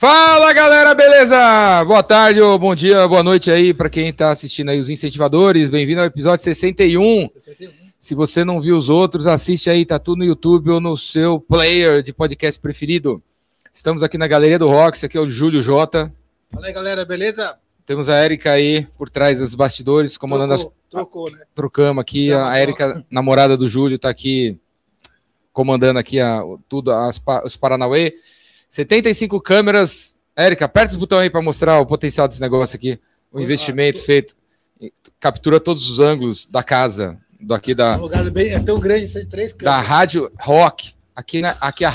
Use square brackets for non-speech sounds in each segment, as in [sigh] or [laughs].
Fala galera, beleza? Boa tarde ou bom dia, boa noite aí para quem está assistindo aí os incentivadores. Bem-vindo ao episódio 61. 61. Se você não viu os outros, assiste aí, tá tudo no YouTube ou no seu player de podcast preferido. Estamos aqui na Galeria do Rock, esse aqui é o Júlio Jota. Fala aí galera, beleza? Temos a Érica aí por trás dos bastidores, comandando trocou, as. Trocou, né? Trocamos aqui. a Érica, namorada do Júlio, tá aqui comandando aqui a, tudo, as, os Paranauê. 75 câmeras. Érica, aperta os botões aí para mostrar o potencial desse negócio aqui. O investimento ah, feito. Captura todos os ângulos da casa. Daqui da. É um lugar bem, é tão grande, fez três câmeras. Da Rádio Rock. Aqui, né, aqui a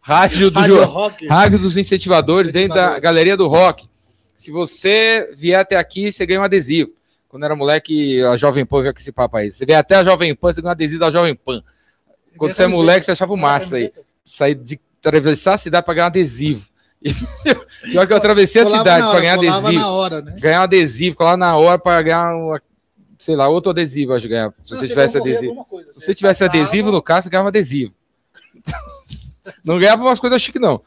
rádio, [laughs] do rádio, rock. rádio dos incentivadores dentro da Galeria do Rock. Se você vier até aqui, você ganha um adesivo. Quando era moleque, a Jovem Pan veio com esse papo aí. Você vier até a Jovem Pan, você ganha um adesivo da Jovem Pan. Quando você é moleque, você achava o massa aí. Sair de atravessar a cidade para ganhar adesivo. [laughs] Pior que eu atravessei a cidade para ganhar adesivo. Hora, né? Ganhar um adesivo, colar na hora para ganhar, uma, sei lá, outro adesivo, acho que ganhar. Se você tivesse adesivo. Coisa, se você tivesse passava... adesivo no caso, você ganhava adesivo. [laughs] não ganhava umas coisas chiques, não.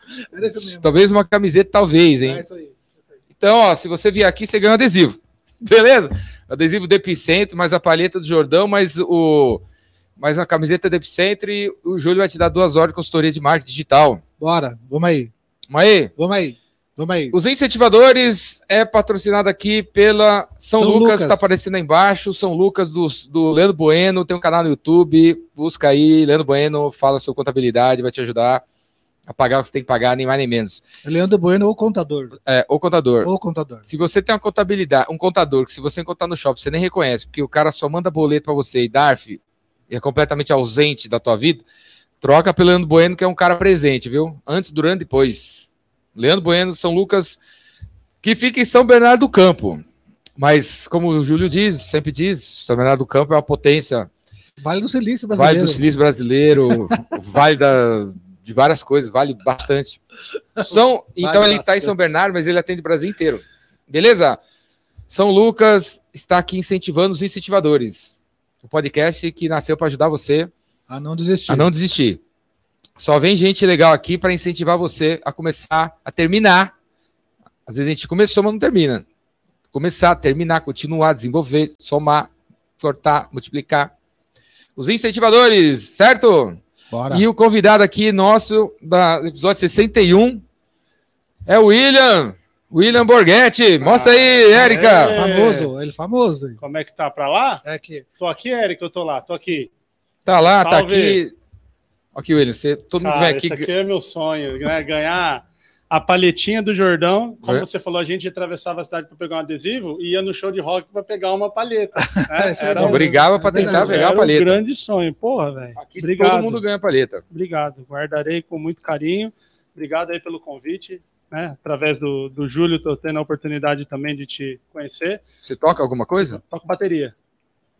Talvez uma camiseta, talvez, hein? É então, ó, se você vier aqui, você ganha um adesivo. [laughs] Beleza? Adesivo do Epicentro, mais a palheta do Jordão, mais o mais uma camiseta do Epicentro e o Júlio vai te dar duas horas de consultoria de marketing digital. Bora, vamos aí. Vamos aí? Vamos aí. Vamos aí. Os incentivadores é patrocinado aqui pela São, São Lucas, está aparecendo aí embaixo. São Lucas do, do Leandro Bueno, tem um canal no YouTube. Busca aí, Leandro Bueno, fala sua contabilidade, vai te ajudar a pagar o que você tem que pagar, nem mais nem menos. Leandro Bueno ou contador? É, ou contador. Ou contador. Se você tem uma contabilidade, um contador que se você encontrar no shopping, você nem reconhece, porque o cara só manda boleto para você e DARF é completamente ausente da tua vida, troca pelo Leandro Bueno, que é um cara presente, viu? Antes, durante e depois. Leandro Bueno, São Lucas, que fica em São Bernardo do Campo. Mas, como o Júlio diz, sempre diz, São Bernardo do Campo é uma potência. Vale do Silício Brasileiro. Vale do Silício Brasileiro, [laughs] vale da, de várias coisas, vale bastante. São, então ele está em São Bernardo, mas ele atende o Brasil inteiro. Beleza? São Lucas está aqui incentivando os incentivadores. O podcast que nasceu para ajudar você a não desistir. A não desistir. Só vem gente legal aqui para incentivar você a começar, a terminar. Às vezes a gente começou, mas não termina. Começar, terminar, continuar, desenvolver, somar, cortar, multiplicar. Os incentivadores, certo? Bora. E o convidado aqui nosso da episódio 61 é o William. William Borghetti. Mostra aí, ah, Érica. É. Famoso, ele famoso. Como é que tá? Pra lá? É aqui. Tô aqui, Érica, eu tô lá, tô aqui. Tá lá, tá Salve. tá aqui. Aqui, William, você, todo Cara, mundo vem aqui. Isso aqui é meu sonho, né? Ganhar a palhetinha do Jordão. Como é. você falou, a gente atravessava a cidade para pegar um adesivo e ia no show de rock para pegar uma palheta. [laughs] Né? Era um... Brigava para tentar pegar a palheta. Um grande sonho, porra, velho. Aqui Obrigado. todo mundo ganha palheta. Obrigado, guardarei com muito carinho. Obrigado aí pelo convite. Né? Através do, do Júlio, estou tendo a oportunidade também de te conhecer. Você toca alguma coisa? Toco bateria.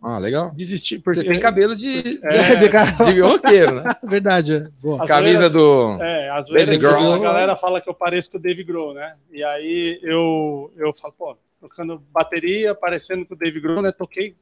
Ah, legal. Desisti porque... Você tem cabelo de, [laughs] é... de, de roqueiro, né? [laughs] Verdade, é. Boa. Camisa do é, às vezes a galera fala que eu pareço com o Dave Grohl, né? E aí eu, eu falo, pô, tocando bateria, parecendo com o Dave Grohl, né? Toquei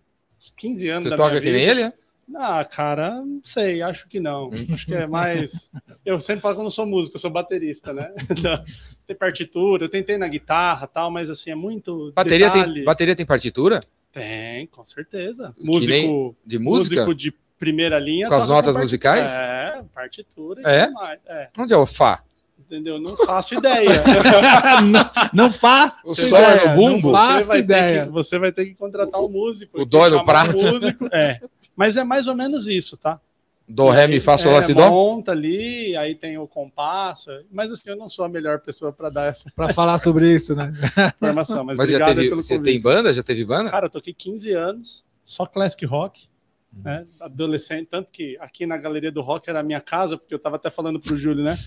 15 anos Você da toca minha vida. que nem ele, é? Ah, cara, não sei, acho que não. Acho que é mais. Eu sempre falo que eu não sou músico, eu sou baterista, né? [laughs] tem partitura, eu tentei na guitarra tal, mas assim, é muito. Bateria, tem, bateria tem partitura? Tem, com certeza. Músico de música? Músico de primeira linha. Com as notas musicais? É, partitura e é? mais. É. Onde é o Fá? Entendeu? Não faço ideia. [laughs] não, não faço é no bumbo? Não faço ideia. Que, você vai ter que contratar um músico. O dó no prato. músico. É. Mas é mais ou menos isso, tá? Do, ré, mi, fá, sol, lá, si, dó? monta ali, aí tem o compasso. Mas assim, eu não sou a melhor pessoa para dar essa... Para falar sobre isso, né? [laughs] Informação. Mas, mas já teve, você convite. tem banda? Já teve banda? Cara, eu toquei 15 anos, só classic rock. Hum. Né? Adolescente, tanto que aqui na Galeria do Rock era a minha casa, porque eu estava até falando para o Júlio, né?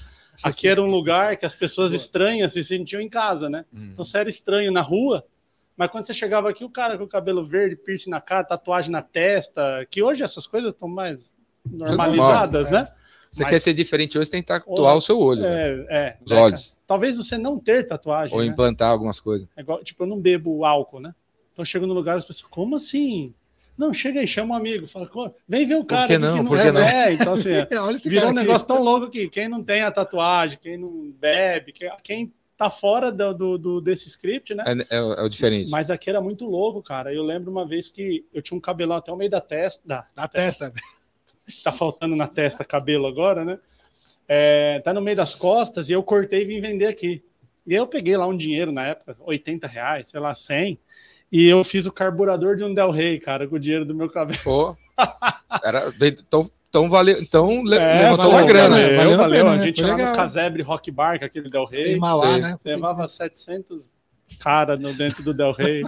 Aqui era um lugar que as pessoas estranhas se sentiam em casa, né? Hum. Então você era estranho na rua, mas quando você chegava aqui, o cara com o cabelo verde, piercing na cara, tatuagem na testa, que hoje essas coisas estão mais normalizadas, né? Você Mas... quer ser diferente hoje, tem que tatuar o seu olho. É, né? é. Os é, olhos. Talvez você não ter tatuagem. Ou né? implantar algumas coisas. É igual, tipo, eu não bebo álcool, né? Então chego no lugar as pessoas, como assim? Não, chega aí, chama um amigo, fala, vem ver o cara Por que não? que não, Por que não? É, então assim, [laughs] virou um negócio tão louco que quem não tem a tatuagem, quem não bebe, quem, tá fora do, do, do desse script, né? É, é, é, o diferente. Mas aqui era muito louco, cara. Eu lembro uma vez que eu tinha um cabelão até o meio da testa. Da, da testa. [laughs] Tá faltando na testa cabelo agora, né? É, tá no meio das costas e eu cortei e vim vender aqui. E eu peguei lá um dinheiro na época, 80 reais, sei lá, 100. E eu fiz o carburador de um Del Rey, cara, com o dinheiro do meu cabelo. Pô, era, então então valeu, então é, levantou uma grana. Valeu, valeu, valeu. Pena, a gente ia lá no Casebre Rock Bar, aquele Del Rey. Mauá, né? Levava 700 cara no dentro do Del Rey.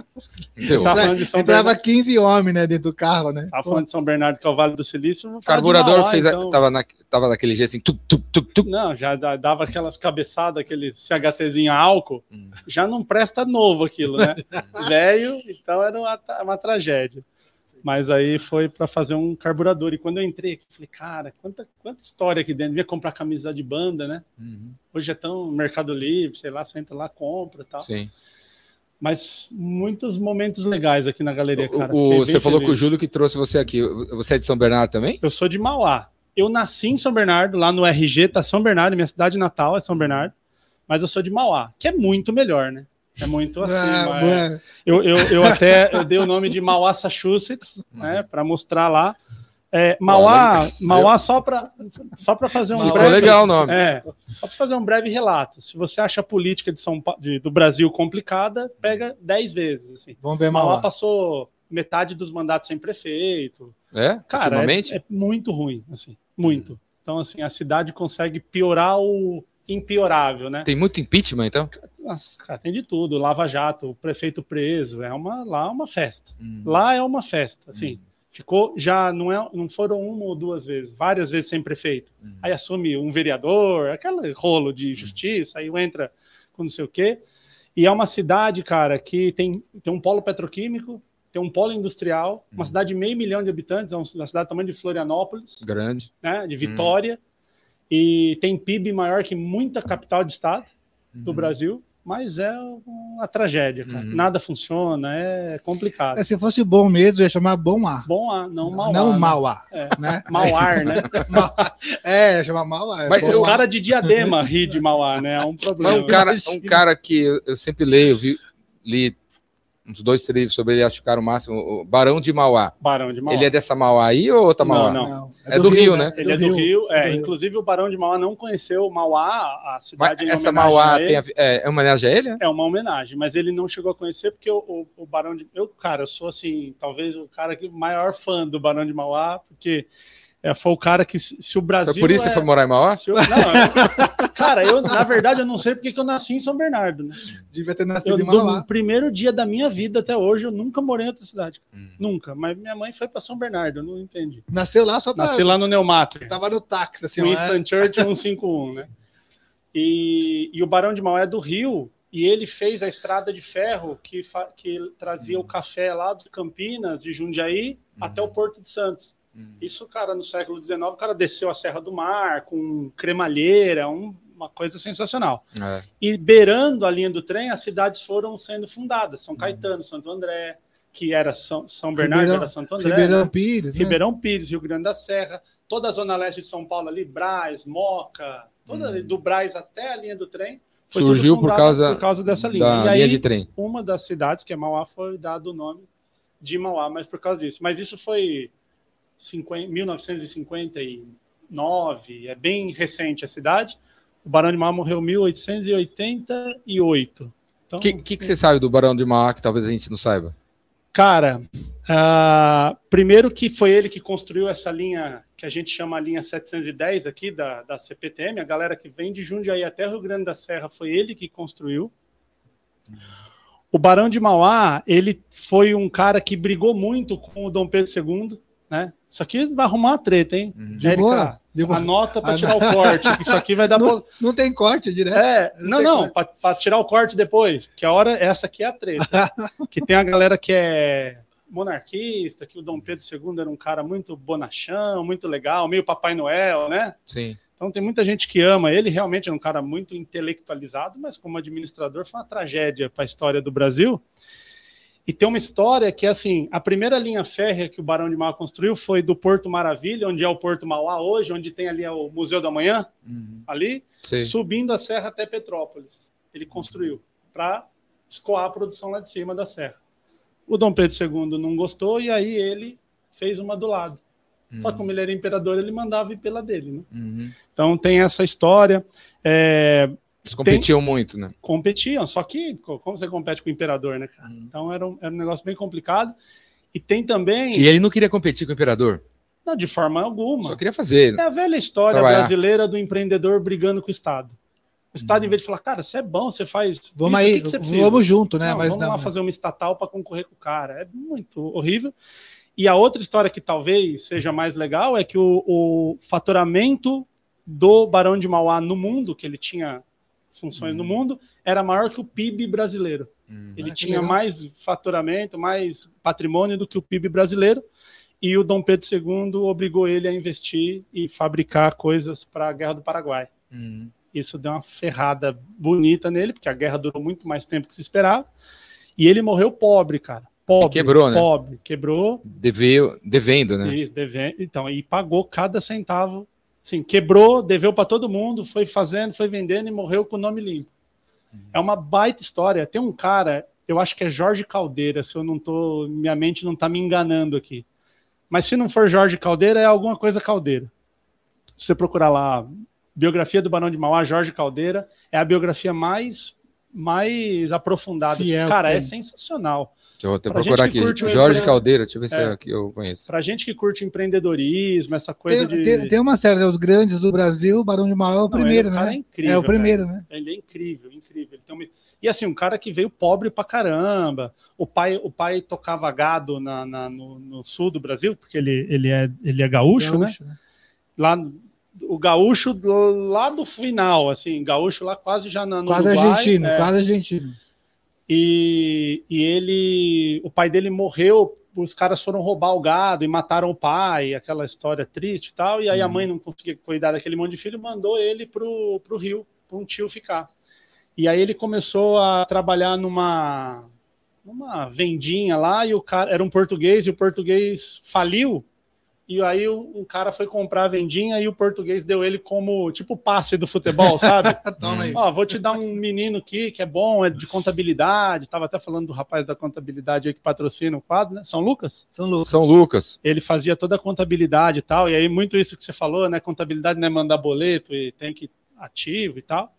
falando de São Entrava Bernardo. 15 homens, né, dentro do carro, né? Tava falando de São Bernardo, que é o Vale do Silício. O carburador Mauá, fez, então... tava, na, tava naquele jeito assim, tuc, tuc, tuc, tuc. Não, já dava aquelas cabeçadas, aquele CHTzinho a álcool. Hum. Já não presta novo aquilo, né? [laughs] Velho, então era uma, uma tragédia. Mas aí foi para fazer um carburador. E quando eu entrei aqui, falei, cara, quanta, quanta história aqui dentro. Via comprar camisa de banda, né? Uhum. Hoje é tão Mercado Livre, sei lá, você entra lá, compra tal. Sim. Mas muitos momentos legais aqui na galeria, cara. O, você falou com o Júlio que trouxe você aqui. Você é de São Bernardo também? Eu sou de Mauá. Eu nasci em São Bernardo, lá no RG, tá São Bernardo, minha cidade natal é São Bernardo. Mas eu sou de Mauá, que é muito melhor, né? É muito assim. Ah, é. eu, eu, eu até eu dei o nome de Mauá, Massachusetts, né, para mostrar lá. É, Mauá, Mauá só para só para fazer um breve, legal o nome. É, só para fazer um breve relato. Se você acha a política de São de, do Brasil complicada, pega 10 vezes assim. Vamos ver Mauá. Mauá passou metade dos mandatos sem prefeito. É? Cara, é, é, muito ruim, assim, muito. Hum. Então assim, a cidade consegue piorar o impiorável, né? Tem muito impeachment, então? Nossa, cara, tem de tudo. Lava Jato, o prefeito preso, é uma lá é uma festa. Hum. Lá é uma festa, assim. Hum. Ficou já não é, não foram uma ou duas vezes, várias vezes sem prefeito. Hum. Aí assume um vereador, aquele rolo de hum. justiça, aí entra com não sei o quê. E é uma cidade, cara, que tem, tem um polo petroquímico, tem um polo industrial, uma hum. cidade de meio milhão de habitantes, é uma cidade do tamanho de Florianópolis. Grande. Né, de Vitória. E tem PIB maior que muita capital de estado do uhum. Brasil mas é uma tragédia, cara. Uhum. Nada funciona, é complicado. É, se fosse bom mesmo, ia chamar Bom Ar. Bom Ar, não Mau Não né? Mau Ar. É. Né? Mau Ar, né? [laughs] é, ia chamar Mau Ar. Mas os caras de diadema ri de Mau Ar, né? É um [laughs] problema. Mas um cara, um cara que eu sempre leio, vi, li uns dois livros sobre ele, acho que o máximo, o Barão de Mauá. Barão de Mauá. Ele é dessa Mauá aí ou outra Mauá? Não, não. É, é do, do, Rio, né? Ele é do, Rio, é. Do inclusive o Barão de Mauá não conheceu Mauá, a cidade mas Essa Mauá tem a, é, é uma homenagem a ele? É uma homenagem, mas ele não chegou a conhecer porque o, o, o Barão de... Eu, cara, eu sou assim, talvez o cara que maior fã do Barão de Mauá, porque é, foi o cara que, se o Brasil. Foi por isso é, você foi morar em Mauá? Eu, não, eu, [laughs] cara, eu, na verdade, eu não sei porque que eu nasci em São Bernardo. Né? Devia ter nascido eu, em Mauá. No primeiro dia da minha vida até hoje, eu nunca morei em outra cidade. Hum. Nunca. Mas minha mãe foi para São Bernardo, eu não entendi. Nasceu lá só para. Nasci lá no Neumater. Tava no táxi, assim. Winston é? Church [laughs] 151, né? E, e o Barão de Mauá é do Rio, e ele fez a estrada de ferro que, que trazia hum. o café lá de Campinas, de Jundiaí, hum. até o Porto de Santos. Hum. Isso, cara, no século XIX, o cara desceu a Serra do Mar com cremalheira, um, uma coisa sensacional. É. E beirando a linha do trem, as cidades foram sendo fundadas. São hum. Caetano, Santo André, que era São, São Bernardo, Ribeirão, era Santo André. Ribeirão né? Pires. Né? Ribeirão Pires, Rio Grande da Serra. Toda a zona leste de São Paulo ali, Braz, Moca, toda hum. do Braz até a linha do trem. Surgiu por causa, por causa dessa linha. Da e aí, linha de trem. uma das cidades, que é Mauá, foi dado o nome de Mauá, mas por causa disso. Mas isso foi 50, 1959, é bem recente a cidade. O Barão de Mauá morreu em 1888. O então, que, que, que, você sabe do Barão de Mauá que talvez a gente não saiba? Cara, uh, primeiro que foi ele que construiu essa linha que a gente chama a linha 710 aqui da, da CPTM, a galera que vem de Jundiaí até Rio Grande da Serra foi ele que construiu. O Barão de Mauá, ele foi um cara que brigou muito com o Dom Pedro II, né? Isso aqui vai arrumar uma treta, hein? Uhum. De boa. De Anota para tirar o corte. Isso aqui vai dar. Não, não tem corte direto. É, não, não, não para tirar o corte depois. Porque a hora, essa aqui é a treta. [laughs] que tem a galera que é monarquista, que o Dom Pedro II era um cara muito bonachão, muito legal, meio Papai Noel, né? Sim. Então tem muita gente que ama ele, realmente é um cara muito intelectualizado, mas como administrador foi uma tragédia para a história do Brasil. E tem uma história que, assim, a primeira linha férrea que o Barão de Mauá construiu foi do Porto Maravilha, onde é o Porto Mauá hoje, onde tem ali o Museu da Manhã, uhum. ali, Sim. subindo a serra até Petrópolis. ele construiu para escoar a produção lá de cima da serra. O Dom Pedro II não gostou e aí ele fez uma do lado. Uhum. Só que como ele era imperador, ele mandava ir pela dele. Né? Uhum. Então tem essa história. É, Eles competiam tem, muito, né? Competiam, só que como você compete com o imperador, né, cara? Uhum. Então era um, era um negócio bem complicado. E tem também. E ele não queria competir com o imperador? Não, de forma alguma. Só queria fazer. É a velha história trabalhar. brasileira do empreendedor brigando com o Estado. O Estado, uhum. em vez de falar, cara, você é bom, você faz. Vamos aí, que que vamos junto, né? Não, Mas vamos não, lá fazer uma estatal para concorrer com o cara. É muito horrível. E a outra história que talvez seja mais legal é que o, o faturamento do Barão de Mauá no mundo, que ele tinha funções no uhum. mundo, era maior que o PIB brasileiro. Hum, ele tinha mais faturamento, mais patrimônio do que o PIB brasileiro. E o Dom Pedro II obrigou ele a investir e fabricar coisas para a Guerra do Paraguai. Hum. Isso deu uma ferrada bonita nele, porque a guerra durou muito mais tempo que se esperava. E ele morreu pobre, cara. Pobre. E quebrou, né? Pobre. Quebrou. Deveu, devendo, né? Isso, devendo. Então, e pagou cada centavo. Sim, quebrou, deveu para todo mundo, foi fazendo, foi vendendo e morreu com o nome limpo. Uhum. É uma baita história. Tem um cara, eu acho que é Jorge Caldeira, se eu não tô, minha mente não tá me enganando aqui. Mas se não for Jorge Caldeira, é alguma coisa Caldeira. Se você procurar lá biografia do Barão de Mauá, Jorge Caldeira, é a biografia mais mais aprofundada. Fiel, Cara, é sensacional. Deixa eu até pra procurar aqui. Jorge Caldeira, deixa eu ver se é, é que eu conheço. Pra gente que curte empreendedorismo, essa coisa tem, de. Tem, tem, uma série, né, os grandes do Brasil, o Barão de Mauá é o primeiro, Não, é, né? É, incrível, é o primeiro, né? Ele é incrível, incrível. Ele tem uma... E assim, um cara que veio pobre pra caramba. O pai, o pai tocava gado na, na no, no, sul do Brasil, porque ele, ele, é, ele é gaúcho, né? gaúcho né? né? Lá o gaúcho do, lá do final, assim, gaúcho lá quase já na, no Quase Uruguai, argentino, é. quase argentino. E, e ele, o pai dele morreu, os caras foram roubar o gado e mataram o pai, aquela história triste e tal, e aí a uhum. mãe não conseguia cuidar daquele monte de filho, mandou ele pro, pro Rio, para um tio ficar. E aí ele começou a trabalhar numa, numa vendinha lá, e o cara era um português, e o português faliu, e aí um cara foi comprar a vendinha e o português deu ele como tipo passe do futebol, sabe? [laughs] Toma aí. Ó, vou te dar um menino aqui que é bom, é de contabilidade. Tava até falando do rapaz da contabilidade aí que patrocina o quadro, né? São Lucas? São Lucas. São Lucas. Ele fazia toda a contabilidade e tal. E aí muito isso que você falou, né? Contabilidade não é mandar boleto e tem que ativo e tal.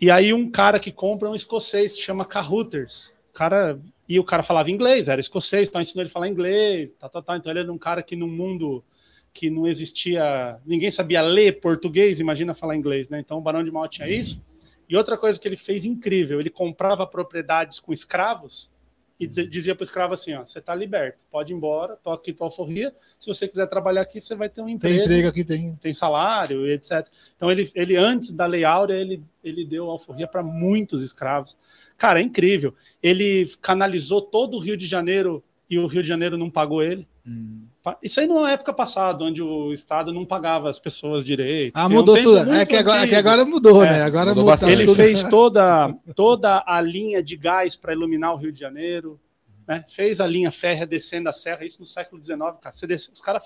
E aí um cara que compra um escocês, se chama Cahooters. O cara e o cara falava inglês, era escocês, então ensinou ele a falar inglês, tá, tá, tá. Então ele era um cara que no mundo que não existia, ninguém sabia ler português, imagina falar inglês, né? Então o Barão de Mal tinha isso. E outra coisa que ele fez incrível, ele comprava propriedades com escravos e dizia para o escravo assim: ó, você está liberto, pode ir embora, toque aqui tua alforria. Se você quiser trabalhar aqui, você vai ter um emprego. Tem emprego aqui, tem. Tem salário, etc. Então ele, ele antes da Lei Áurea, ele, ele deu alforria para muitos escravos. Cara, é incrível. Ele canalizou todo o Rio de Janeiro e o Rio de Janeiro não pagou ele. Hum. Isso aí na época passada, onde o Estado não pagava as pessoas direito. Ah, assim, mudou tudo. É que, agora, é que agora mudou, é, né? Agora mudou mudou Ele tudo. fez [laughs] toda, toda a linha de gás para iluminar o Rio de Janeiro. Né? Fez a linha férrea descendo a serra, isso no século XIX, cara. Desce, os caras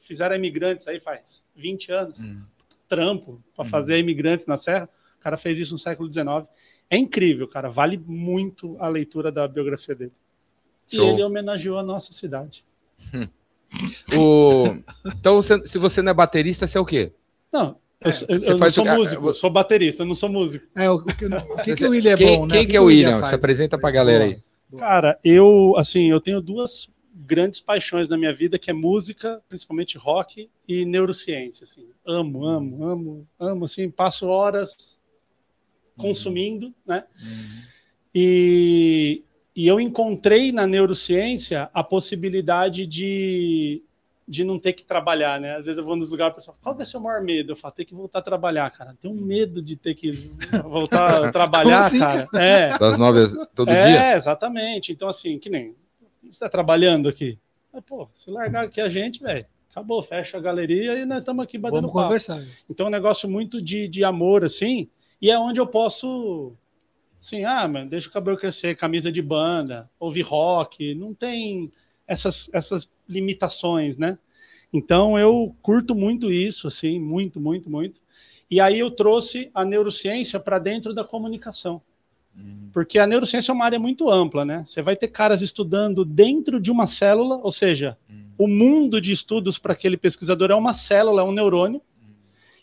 fizeram imigrantes aí faz 20 anos. Hum. Trampo para hum. fazer imigrantes na serra. O cara fez isso no século XIX. É incrível, cara. Vale muito a leitura da biografia dele. Show. E ele homenageou a nossa cidade. Hum. O... Então, você, se você não é baterista, você é o quê? Não, eu, é, eu, eu não sou o... músico, eu sou baterista, eu não sou músico. É, o, que, o que, que o William é quem, bom, né? Quem que, é o William? William se apresenta pra galera aí. Cara, eu, assim, eu tenho duas grandes paixões na minha vida, que é música, principalmente rock e neurociência, assim. Amo, amo, amo, amo, assim, passo horas consumindo, uhum. né? Uhum. E, e eu encontrei na neurociência a possibilidade de, de não ter que trabalhar, né? Às vezes eu vou nos lugares, o pessoal fala, qual é o seu maior medo? Eu falo, ter que voltar a trabalhar, cara. Tenho medo de ter que [laughs] voltar a trabalhar, assim, cara? É. Das nove todo é, dia? É, exatamente. Então, assim, que nem você está trabalhando aqui. Mas, pô, se largar aqui a gente, velho, acabou, fecha a galeria e nós estamos aqui batendo Vamos papo. conversar. Então, é um negócio muito de, de amor, assim, e é onde eu posso, assim, ah, mano, deixa o cabelo crescer, camisa de banda, ouvir rock, não tem essas, essas limitações, né? Então eu curto muito isso, assim, muito, muito, muito. E aí eu trouxe a neurociência para dentro da comunicação. Uhum. Porque a neurociência é uma área muito ampla, né? Você vai ter caras estudando dentro de uma célula, ou seja, uhum. o mundo de estudos para aquele pesquisador é uma célula, é um neurônio. Uhum.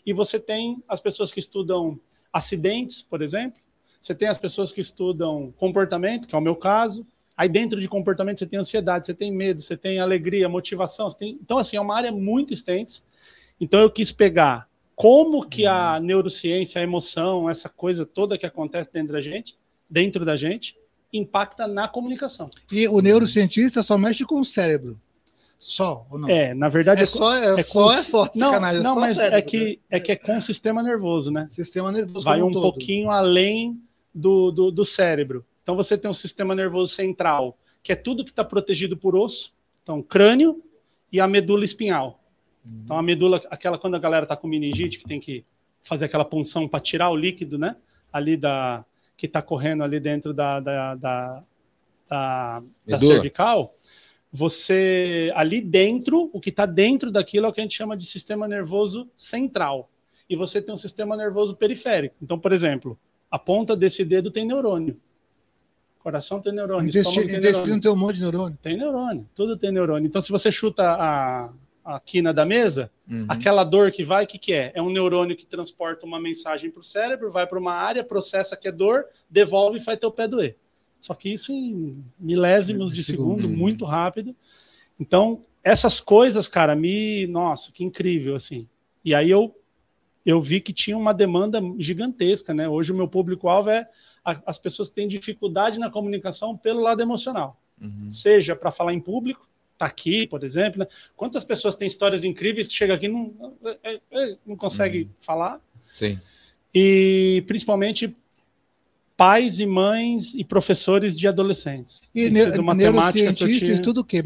E você tem as pessoas que estudam acidentes, por exemplo. Você tem as pessoas que estudam comportamento, que é o meu caso. Aí dentro de comportamento você tem ansiedade, você tem medo, você tem alegria, motivação. Tem... Então, assim, é uma área muito extensa. Então eu quis pegar como que a uhum. neurociência, a emoção, essa coisa toda que acontece dentro da gente, dentro da gente, impacta na comunicação. E o neurocientista só mexe com o cérebro. Só ou não? É, na verdade é, é só é, é só é forte, não, não, mas cérebro, é que né? é que é com o sistema nervoso, né? Sistema nervoso. Vai um todo. pouquinho além do, do, do cérebro. Então você tem um sistema nervoso central, que é tudo que está protegido por osso, então crânio e a medula espinhal. Então a medula, aquela quando a galera tá com meningite, que tem que fazer aquela punção para tirar o líquido, né? Ali da que está correndo ali dentro da, da, da, da, da cervical, você ali dentro, o que está dentro daquilo é o que a gente chama de sistema nervoso central. E você tem um sistema nervoso periférico. Então, por exemplo, a ponta desse dedo tem neurônio. Coração tem neurônio. Intestino, tem neurônio. tem um monte de neurônio. Tem neurônio, tudo tem neurônio. Então, se você chuta a, a quina da mesa, uhum. aquela dor que vai, o que, que é? É um neurônio que transporta uma mensagem para o cérebro, vai para uma área, processa que é dor, devolve e faz teu pé doer. Só que isso em milésimos de, de segundo, segundo, muito rápido. Então, essas coisas, cara, me. Nossa, que incrível, assim. E aí eu, eu vi que tinha uma demanda gigantesca, né? Hoje o meu público-alvo é as pessoas que têm dificuldade na comunicação pelo lado emocional. Uhum. Seja para falar em público, tá aqui, por exemplo. Né? Quantas pessoas têm histórias incríveis que chega aqui e não, é, é, é, não consegue uhum. falar? Sim. E principalmente pais e mães e professores de adolescentes. E ne matemática tinha... tudo o quê?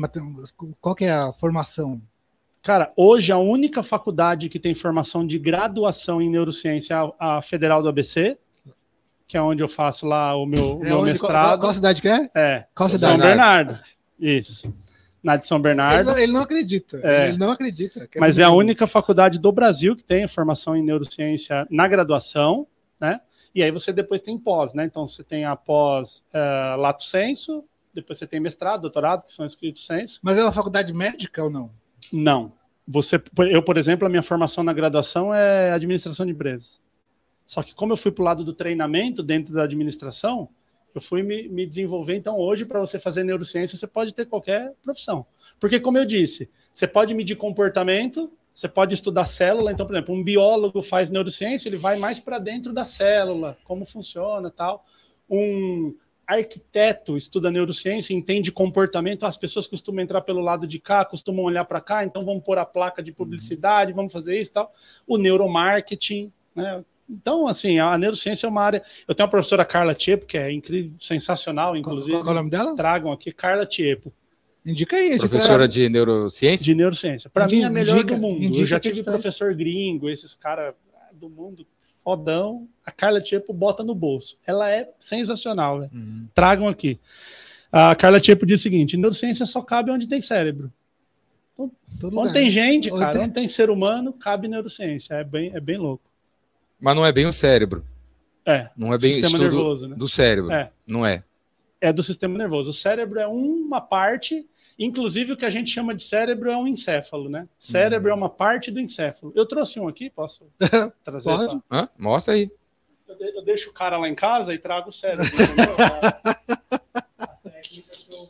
Qual que é a formação? Cara, hoje a única faculdade que tem formação de graduação em neurociência é a, Federal do ABC, que é onde eu faço lá o meu, é meu onde, mestrado. Qual, qual, cidade que é? É. Qual cidade? São Bernardo. Isso na de São Bernardo. Ele não, ele não acredita. É, ele não acredita. Mas é a única faculdade do Brasil que tem formação em neurociência na graduação, né? E aí você depois tem pós, né? Então você tem a pós uh, lato senso, depois você tem mestrado, doutorado, que são escritos senso. Mas é uma faculdade médica ou não? Não. Você, eu, por exemplo, a minha formação na graduação é administração de empresas. Só que como eu fui para o lado do treinamento dentro da administração, eu fui me, me desenvolver. Então, hoje, para você fazer neurociência, você pode ter qualquer profissão. Porque, como eu disse, você pode medir comportamento, você pode estudar célula. Então, por exemplo, um biólogo faz neurociência, ele vai mais para dentro da célula, como funciona tal. Um arquiteto estuda neurociência, entende comportamento. As pessoas costumam entrar pelo lado de cá, costumam olhar para cá, então vamos pôr a placa de publicidade, vamos fazer isso tal. O neuromarketing, né? Então, assim, a neurociência é uma área. Eu tenho uma professora Carla Tiepo, que é incrível, sensacional, inclusive. Qual, qual é o nome dela? Tragam aqui, Carla Tiepo. Indica aí. Professora de neurociência? De neurociência. Para mim, é a melhor indica, do mundo. Eu já tive professor gringo, esses caras do mundo fodão. A Carla Tiepo bota no bolso. Ela é sensacional, velho. Uhum. Tragam aqui. A Carla Tiepo diz o seguinte: neurociência só cabe onde tem cérebro. Então, onde tem gente, cara, onde tem ser humano, cabe neurociência. É bem, é bem louco. Mas não é bem o cérebro. É. Não é bem sistema nervoso, né? do cérebro. É. Não é. É do sistema nervoso. O cérebro é uma parte, inclusive o que a gente chama de cérebro é um encéfalo, né? Cérebro hum. é uma parte do encéfalo. Eu trouxe um aqui, posso [laughs] trazer? Pode. Mostra aí. Eu, deixo o cara lá em casa e trago o cérebro. a técnica que eu,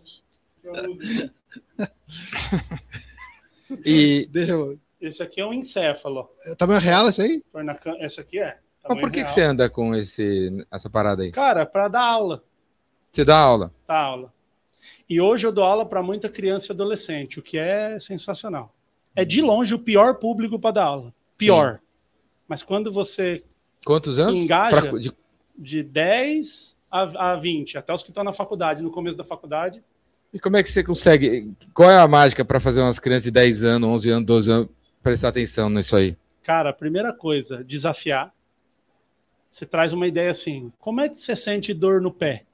que eu uso. E [laughs] deixa eu esse aqui é um encéfalo. É tamanho real esse aí? Esse aqui é. Mas por que, que, você anda com esse, essa parada aí? Cara, para dar aula. Você dá aula? Dá aula. E hoje eu dou aula para muita criança e adolescente, o que é sensacional. É de longe o pior público para dar aula. Pior. Sim. Mas quando você Quantos anos? engaja pra... de... de 10 a, a 20, até os que estão na faculdade, no começo da faculdade. E como é que você consegue? Qual é a mágica para fazer umas crianças de 10 anos, 11 anos, 12 anos prestar atenção nisso aí? Cara, a primeira coisa, desafiar. Você traz uma ideia assim: como é que você sente dor no pé?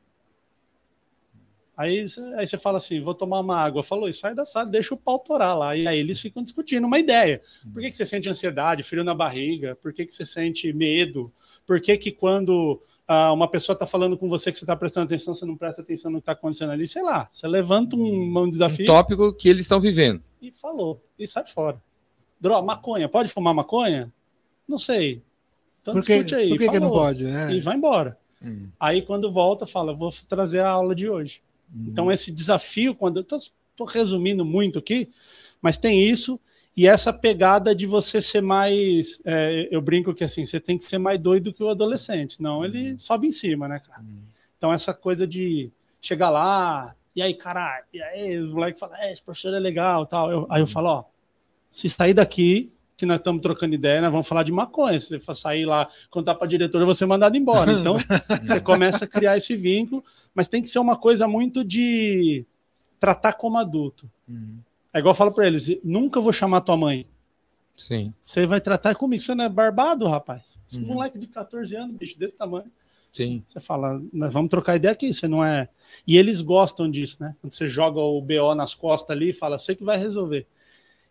Aí, aí você fala assim: vou tomar uma água. Falou, e sai da sala, deixa o pau torar lá. E aí eles ficam discutindo uma ideia. Por que, que você sente ansiedade, frio na barriga? Por que, que você sente medo? Por que, que quando ah, uma pessoa está falando com você que você está prestando atenção, você não presta atenção no que está acontecendo ali? Sei lá, você levanta um, um desafio. Um tópico que eles estão vivendo. E falou, e sai fora. Droga, maconha, pode fumar maconha? Não sei. Então por que, discute aí. Por que, não pode? É. E vai embora. Hum. Aí quando volta, fala, vou trazer a aula de hoje. Hum. Então esse desafio, quando eu estou resumindo muito aqui, mas tem isso e essa pegada de você ser mais, é, eu brinco que assim, você tem que ser mais doido que o adolescente, senão ele hum. sobe em cima, né, cara? Hum. Então essa coisa de chegar lá, e aí, caralho, e aí os moleques falam, é, esse professor é legal, tal. Eu, aí eu falo, ó, se sair daqui, que nós estamos trocando ideia, nós vamos falar de maconha. Se você for sair lá, contar para a diretora, você mandado embora. [laughs] Então, você começa a criar esse vínculo, mas tem que ser uma coisa muito de tratar como adulto. Uhum. É igual eu falo para eles: nunca vou chamar tua mãe. Sim. Você vai tratar comigo. Você não é barbado, rapaz. Esse uhum. moleque de 14 anos, bicho, desse tamanho. Sim. Você fala, nós vamos trocar ideia aqui, você não é. E eles gostam disso, né? Quando você joga o BO nas costas ali e fala, sei que vai resolver.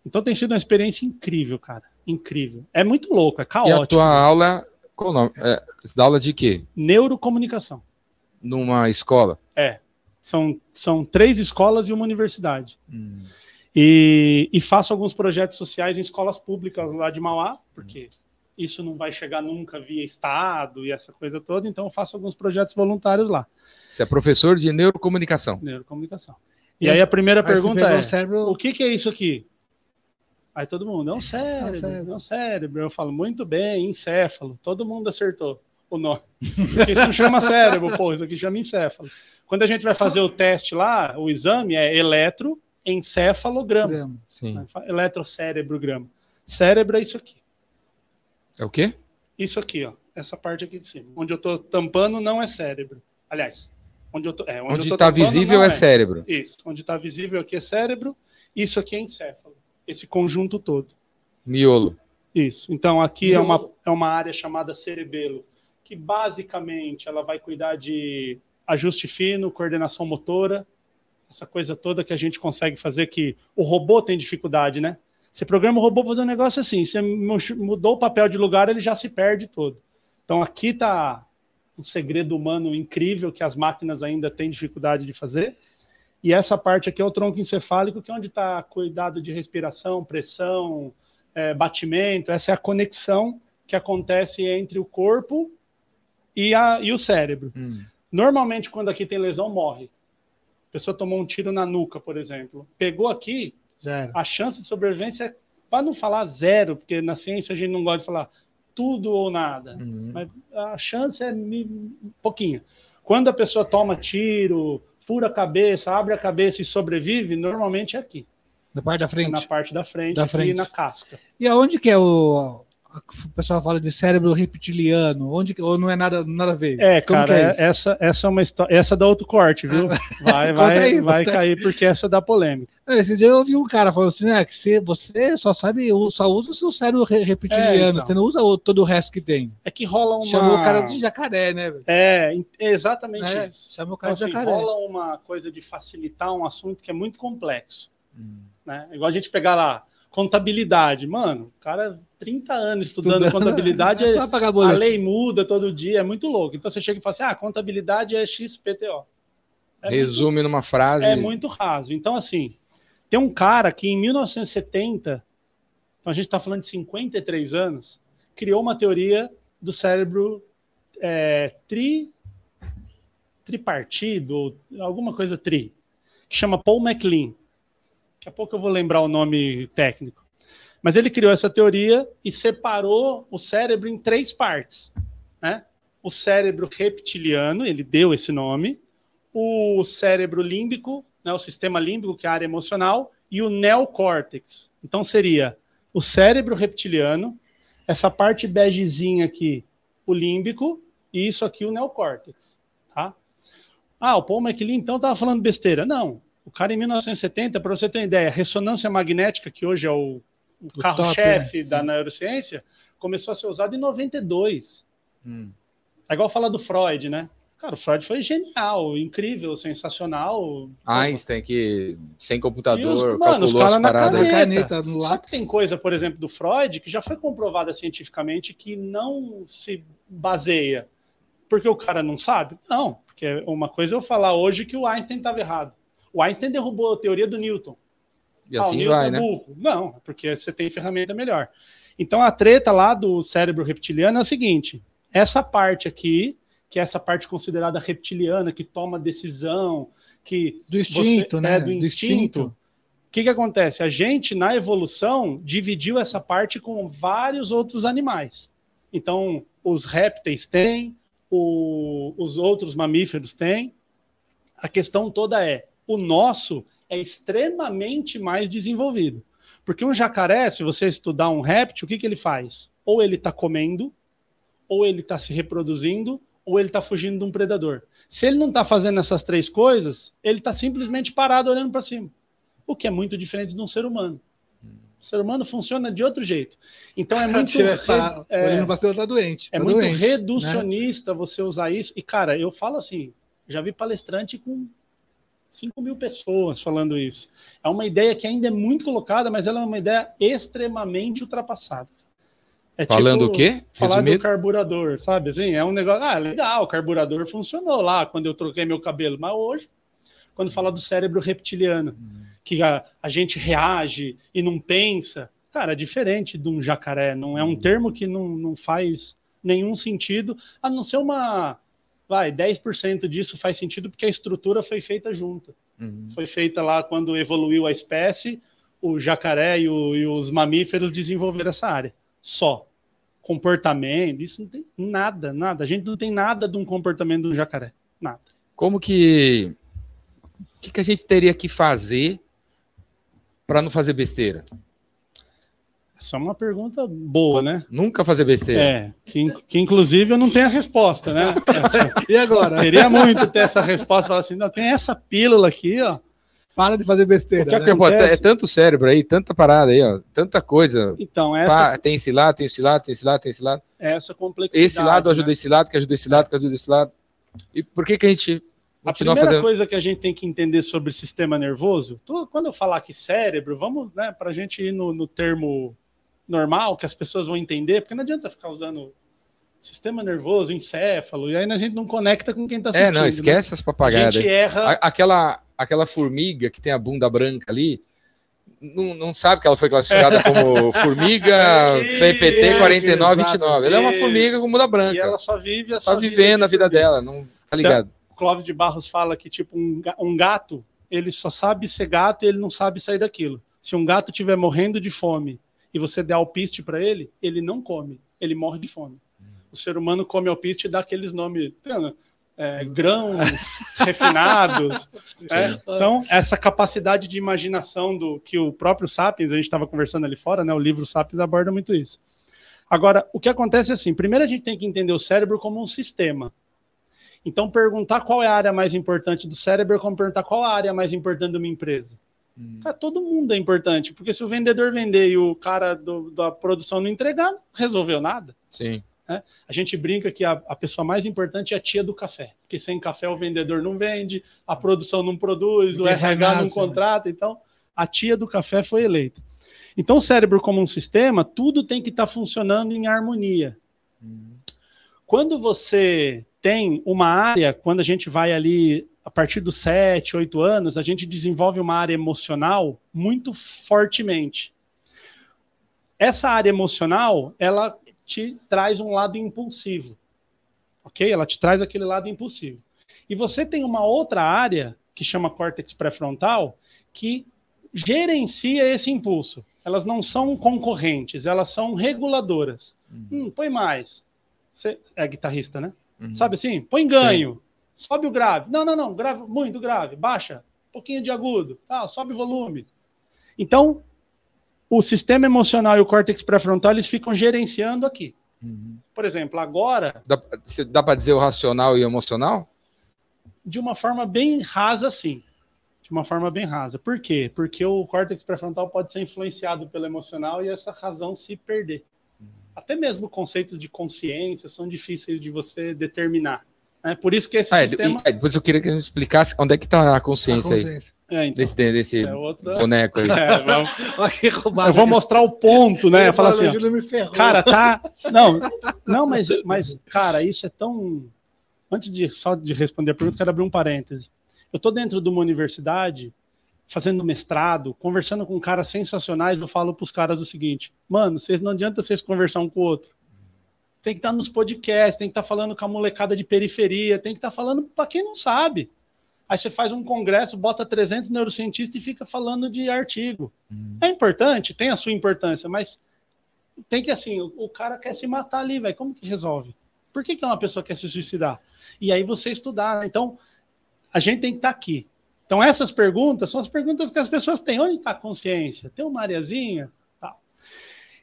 Então tem sido uma experiência incrível, cara. Incrível. É muito louco, é caótico. E a tua aula, qual o nome? É, aula de quê? Neurocomunicação. Numa escola? É. São, são três escolas e uma universidade. Hum. E, e faço alguns projetos sociais em escolas públicas lá de Mauá, porque isso não vai chegar nunca via Estado e essa coisa toda, então eu faço alguns projetos voluntários lá. Você é professor de neurocomunicação? Neurocomunicação. E, e aí a primeira pergunta é: cérebro... o que, que é isso aqui? Aí todo mundo, é um cérebro, [laughs] é um cérebro. É um cérebro. Eu falo, muito bem, encéfalo. Todo mundo acertou o nome. isso não chama cérebro, pô, isso aqui chama encéfalo. Quando a gente vai fazer o teste lá, o exame é eletroencefalograma. Sim. Eletrocérebrograma. Cérebro é isso aqui. É o quê? Isso aqui, ó. Essa parte aqui de cima. Onde eu tô tampando não é cérebro. Aliás, onde eu tô. É, onde está visível é, é, cérebro. Isso. Onde está visível aqui é cérebro. Isso aqui é encéfalo esse conjunto todo. Miolo. Isso. Então aqui é uma, é uma área chamada cerebelo, que basicamente ela vai cuidar de ajuste fino, coordenação motora, essa coisa toda que a gente consegue fazer que o robô tem dificuldade, né? Você programa o robô para fazer um negócio assim, você mudou o papel de lugar, ele já se perde todo. Então aqui está um segredo humano incrível que as máquinas ainda têm dificuldade de fazer. E essa parte aqui é o tronco encefálico, que é onde está cuidado de respiração, pressão, é, batimento. Essa é a conexão que acontece entre o corpo e, a, e o cérebro. Hum. Normalmente, quando aqui tem lesão, morre. A pessoa tomou um tiro na nuca, por exemplo. Pegou aqui, a chance de sobrevivência é, para não falar zero, porque na ciência a gente não gosta de falar tudo ou nada. Uhum. Mas a chance é pouquinha. Quando a pessoa toma tiro, fura a cabeça, abre a cabeça e sobrevive, normalmente é aqui. Na parte da frente? Na parte da frente, da frente. na casca. E aonde que é o... O pessoal fala de cérebro reptiliano, onde ou não é nada, nada a ver? É, Como cara, é essa, essa é uma história, essa dá outro corte, viu? Ah. [laughs] Vai, vai, aí, vai cair porque essa dá polêmica. Esse dia eu ouvi um cara falando assim, né, que você, você só sabe, só usa o seu cérebro reptiliano, é, então. você não usa todo o resto que tem. É que rola uma... Chamou o cara de jacaré, né? É, exatamente é, isso. Chamou o cara então, de assim, jacaré. rola uma coisa de facilitar um assunto que é muito complexo. Hum. Né? Igual a gente pegar lá, contabilidade. Mano, o cara 30 anos estudando, estudando. contabilidade, [laughs] é a lei muda todo dia, é muito louco. Então você chega e fala assim: ah, contabilidade é XPTO. É Resume muito, numa frase. É muito raso. Então, assim, tem um cara que em 1970, então a gente está falando de 53 anos, criou uma teoria do cérebro é, tri, tripartido, alguma coisa tri, que chama Paul MacLean. Daqui a pouco eu vou lembrar o nome técnico. Mas ele criou essa teoria e separou o cérebro em três partes. Né? O cérebro reptiliano, ele deu esse nome, o cérebro límbico, né, o sistema límbico, que é a área emocional, e o neocórtex. Então seria o cérebro reptiliano, essa parte begezinha aqui, o límbico, e isso aqui o neocórtex. Tá? Ah, o Paul MacLean então estava falando besteira. Não. O cara em 1970, para você ter uma ideia, ressonância magnética, que hoje é o, o carro-chefe né? da neurociência, começou a ser usado em 92. Hum. É igual falar do Freud, né? Cara, o Freud foi genial, incrível, sensacional. Einstein, que sem computador, os, mano, os caras na caneta. caneta no Só que tem coisa, por exemplo, do Freud, que já foi comprovada cientificamente que não se baseia. Porque o cara não sabe? Não, porque uma coisa é eu falar hoje que o Einstein estava errado. O Einstein derrubou a teoria do Newton. E assim ah, o Newton vai, é né? burro. Não, porque você tem ferramenta melhor. Então a treta lá do cérebro reptiliano é a seguinte: essa parte aqui que é essa parte considerada reptiliana, que toma decisão, que do instinto, você, né? É, do, do instinto. O que, que acontece? A gente, na evolução, dividiu essa parte com vários outros animais. Então, os répteis têm, o, os outros mamíferos têm. A questão toda é: o nosso é extremamente mais desenvolvido. Porque um jacaré, se você estudar um réptil, o que, que ele faz? Ou ele está comendo, ou ele está se reproduzindo, ou ele está fugindo de um predador. Se ele não está fazendo essas três coisas, ele está simplesmente parado olhando para cima, o que é muito diferente de um ser humano. O ser humano funciona de outro jeito. Então é muito. Tá, é, cima, tá doente. Tá é muito doente, reducionista né? você usar isso. E, cara, eu falo assim: já vi palestrante com 5 mil pessoas falando isso. É uma ideia que ainda é muito colocada, mas ela é uma ideia extremamente ultrapassada. É Falando tipo, o quê? Falar Resumido? do carburador, sabe? Assim, é um negócio. Ah, legal, o carburador funcionou lá quando eu troquei meu cabelo, mas hoje, quando fala do cérebro reptiliano, hum. que a, a gente reage e não pensa, cara, é diferente de um jacaré. Não é um termo que não, não faz nenhum sentido, a não ser uma. Vai, 10% disso faz sentido porque a estrutura foi feita junta. Uhum. Foi feita lá quando evoluiu a espécie, o jacaré e, o, e os mamíferos desenvolveram essa área. Só comportamento, isso não tem nada, nada. A gente não tem nada de um comportamento um jacaré. Nada. Como que. O que, que a gente teria que fazer para não fazer besteira? Essa é uma pergunta boa, né? Nunca fazer besteira. É, que, que inclusive eu não tenho a resposta, né? [laughs] e agora? Queria muito ter essa resposta, falar assim, não, tem essa pílula aqui, ó, para de fazer besteira. O que né? é, é tanto cérebro aí, tanta parada aí, ó, tanta coisa. Então, essa. Pá, tem esse lado, tem esse lado, tem esse lado, tem esse lado. Essa complexidade. Esse lado ajuda né? esse lado, que ajuda esse lado, que ajuda esse lado. E por que, que a gente. A primeira fazendo... coisa que a gente tem que entender sobre o sistema nervoso, tô, quando eu falar aqui cérebro, vamos, né, para a gente ir no, no termo normal, que as pessoas vão entender, porque não adianta ficar usando sistema nervoso, encéfalo, e aí a gente não conecta com quem está assistindo. É, não, esquece né? as papagaiadas. A gente erra. aquela, aquela formiga que tem a bunda branca ali, não, não sabe que ela foi classificada [laughs] como formiga PPT 4929. Ela é uma formiga com bunda branca. E ela só vive a só vivendo a vida dela, não tá ligado? Então, o Clóvis de Barros fala que tipo um, um gato, ele só sabe ser gato e ele não sabe sair daquilo. Se um gato estiver morrendo de fome e você der alpiste para ele, ele não come, ele morre de fome o ser humano come alpiste e dá aqueles nomes, é, grãos [laughs] refinados. É? Então, essa capacidade de imaginação do que o próprio Sapiens, a gente estava conversando ali fora, né? O livro Sapiens aborda muito isso. Agora, o que acontece é assim: primeiro a gente tem que entender o cérebro como um sistema. Então, perguntar qual é a área mais importante do cérebro é como perguntar qual a área mais importante de uma empresa. Hum. Cara, todo mundo é importante, porque se o vendedor vender e o cara do, da produção não entregar, não resolveu nada. Sim. Né? A gente brinca que a, a, pessoa mais importante é a tia do café, porque sem café o vendedor não vende, a produção não produz, o RH não né? contrata. Então, a tia do café foi eleita. Então, o cérebro, como um sistema, tudo tem que estar tá funcionando em harmonia. Uhum. Quando você tem uma área, quando a gente vai ali a partir dos 7, 8 anos, a gente desenvolve uma área emocional muito fortemente. Essa área emocional, ela te traz um lado impulsivo. Ok? Ela te traz aquele lado impulsivo. E você tem uma outra área, que chama córtex pré-frontal, que gerencia esse impulso. Elas não são concorrentes, elas são reguladoras. Uhum. Hum, põe mais. Você é guitarrista, né? Uhum. Sabe assim? Põe ganho. Sim. Sobe o grave. Não, não, não. Grave, muito grave. Baixa. Um pouquinho de agudo. Tá, sobe o volume. Então, o sistema emocional e o córtex pré-frontal eles ficam gerenciando aqui. Uhum. Por exemplo, agora. Dá, dá para dizer o racional e o emocional? De uma forma bem rasa, sim. De uma forma bem rasa. Por quê? Porque o córtex pré-frontal pode ser influenciado pelo emocional e essa razão se perder. Uhum. Até mesmo conceitos de consciência são difíceis de você determinar. É por isso que esse ah, sistema. É, depois eu queria que a gente explicasse onde é que está a consciência, a consciência. aí. É, então. Desse, desse é outra... boneco aí. [laughs] É, vamos... [laughs] eu vou mostrar o ponto, né? Falar assim, cara, tá. [laughs] Não, não, mas, mas, cara, isso é tão. Antes de só de responder a pergunta, quero abrir um parêntese. Eu estou dentro de uma universidade, fazendo mestrado, conversando com caras sensacionais. Eu falo para os caras o seguinte: mano, vocês não adianta vocês conversar um com o outro. Tem que estar tá nos podcasts, tem que estar tá falando com a molecada de periferia, tem que estar tá falando para quem não sabe. Aí você faz um congresso, bota 300 neurocientistas e fica falando de artigo. Hum. É importante, tem a sua importância, mas tem que assim, o, o cara quer se matar ali, velho. Como que resolve? Por que, que uma pessoa quer se suicidar? E aí você estudar. Né? Então, a gente tem que estar aqui. Então, essas perguntas são as perguntas que as pessoas têm. Onde está a consciência? Tem uma areazinha?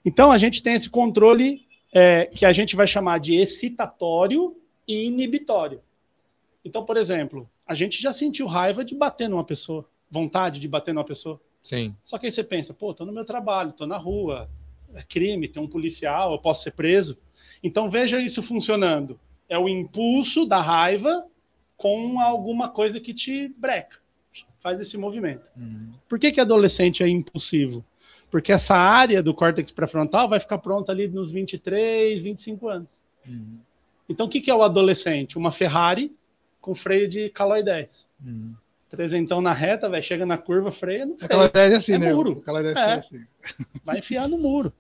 Então, a gente tem esse controle é, que a gente vai chamar de excitatório e inibitório. Então, por exemplo, a gente já sentiu raiva de bater numa pessoa, vontade de bater numa pessoa. Sim. Só que aí você pensa, pô, tô no meu trabalho, tô na rua, é crime, tem um policial, eu posso ser preso. Então veja isso funcionando. É o impulso da raiva com alguma coisa que te breca. Faz esse movimento. Uhum. Por que, que adolescente é impulsivo? Porque essa área do córtex pré-frontal vai ficar pronta ali nos 23, 25 anos. Uhum. Então, o que, que é o adolescente? Uma Ferrari com freio de calói 10. Hum. Trezentão na reta, vai chega na curva, freia. Não freia. Calói 10 é assim, é né? Muro. Calói 10 é. é assim. Vai enfiar no muro.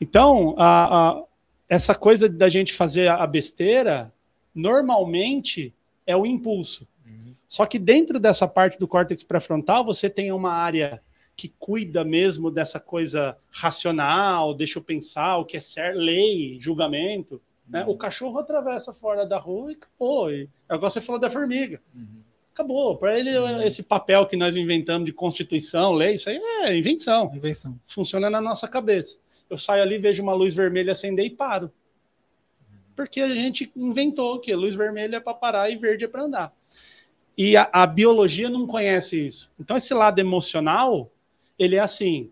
Então, a, a, essa coisa da gente fazer a besteira, normalmente é o impulso. Uhum. Só que dentro dessa parte do córtex pré-frontal, você tem uma área que cuida mesmo dessa coisa racional, deixa eu pensar o que é certo, lei, julgamento. Né? O cachorro atravessa fora da rua e acabou. E, é igual você falou da formiga. Uhum. Acabou. Para ele, uhum. esse papel que nós inventamos de constituição, lei, isso aí é invenção. Invenção. Funciona na nossa cabeça. Eu saio ali, vejo uma luz vermelha acender e paro. Porque a gente inventou que luz vermelha é para parar e verde é para andar. E a, a biologia não conhece isso. Então, esse lado emocional, ele é assim: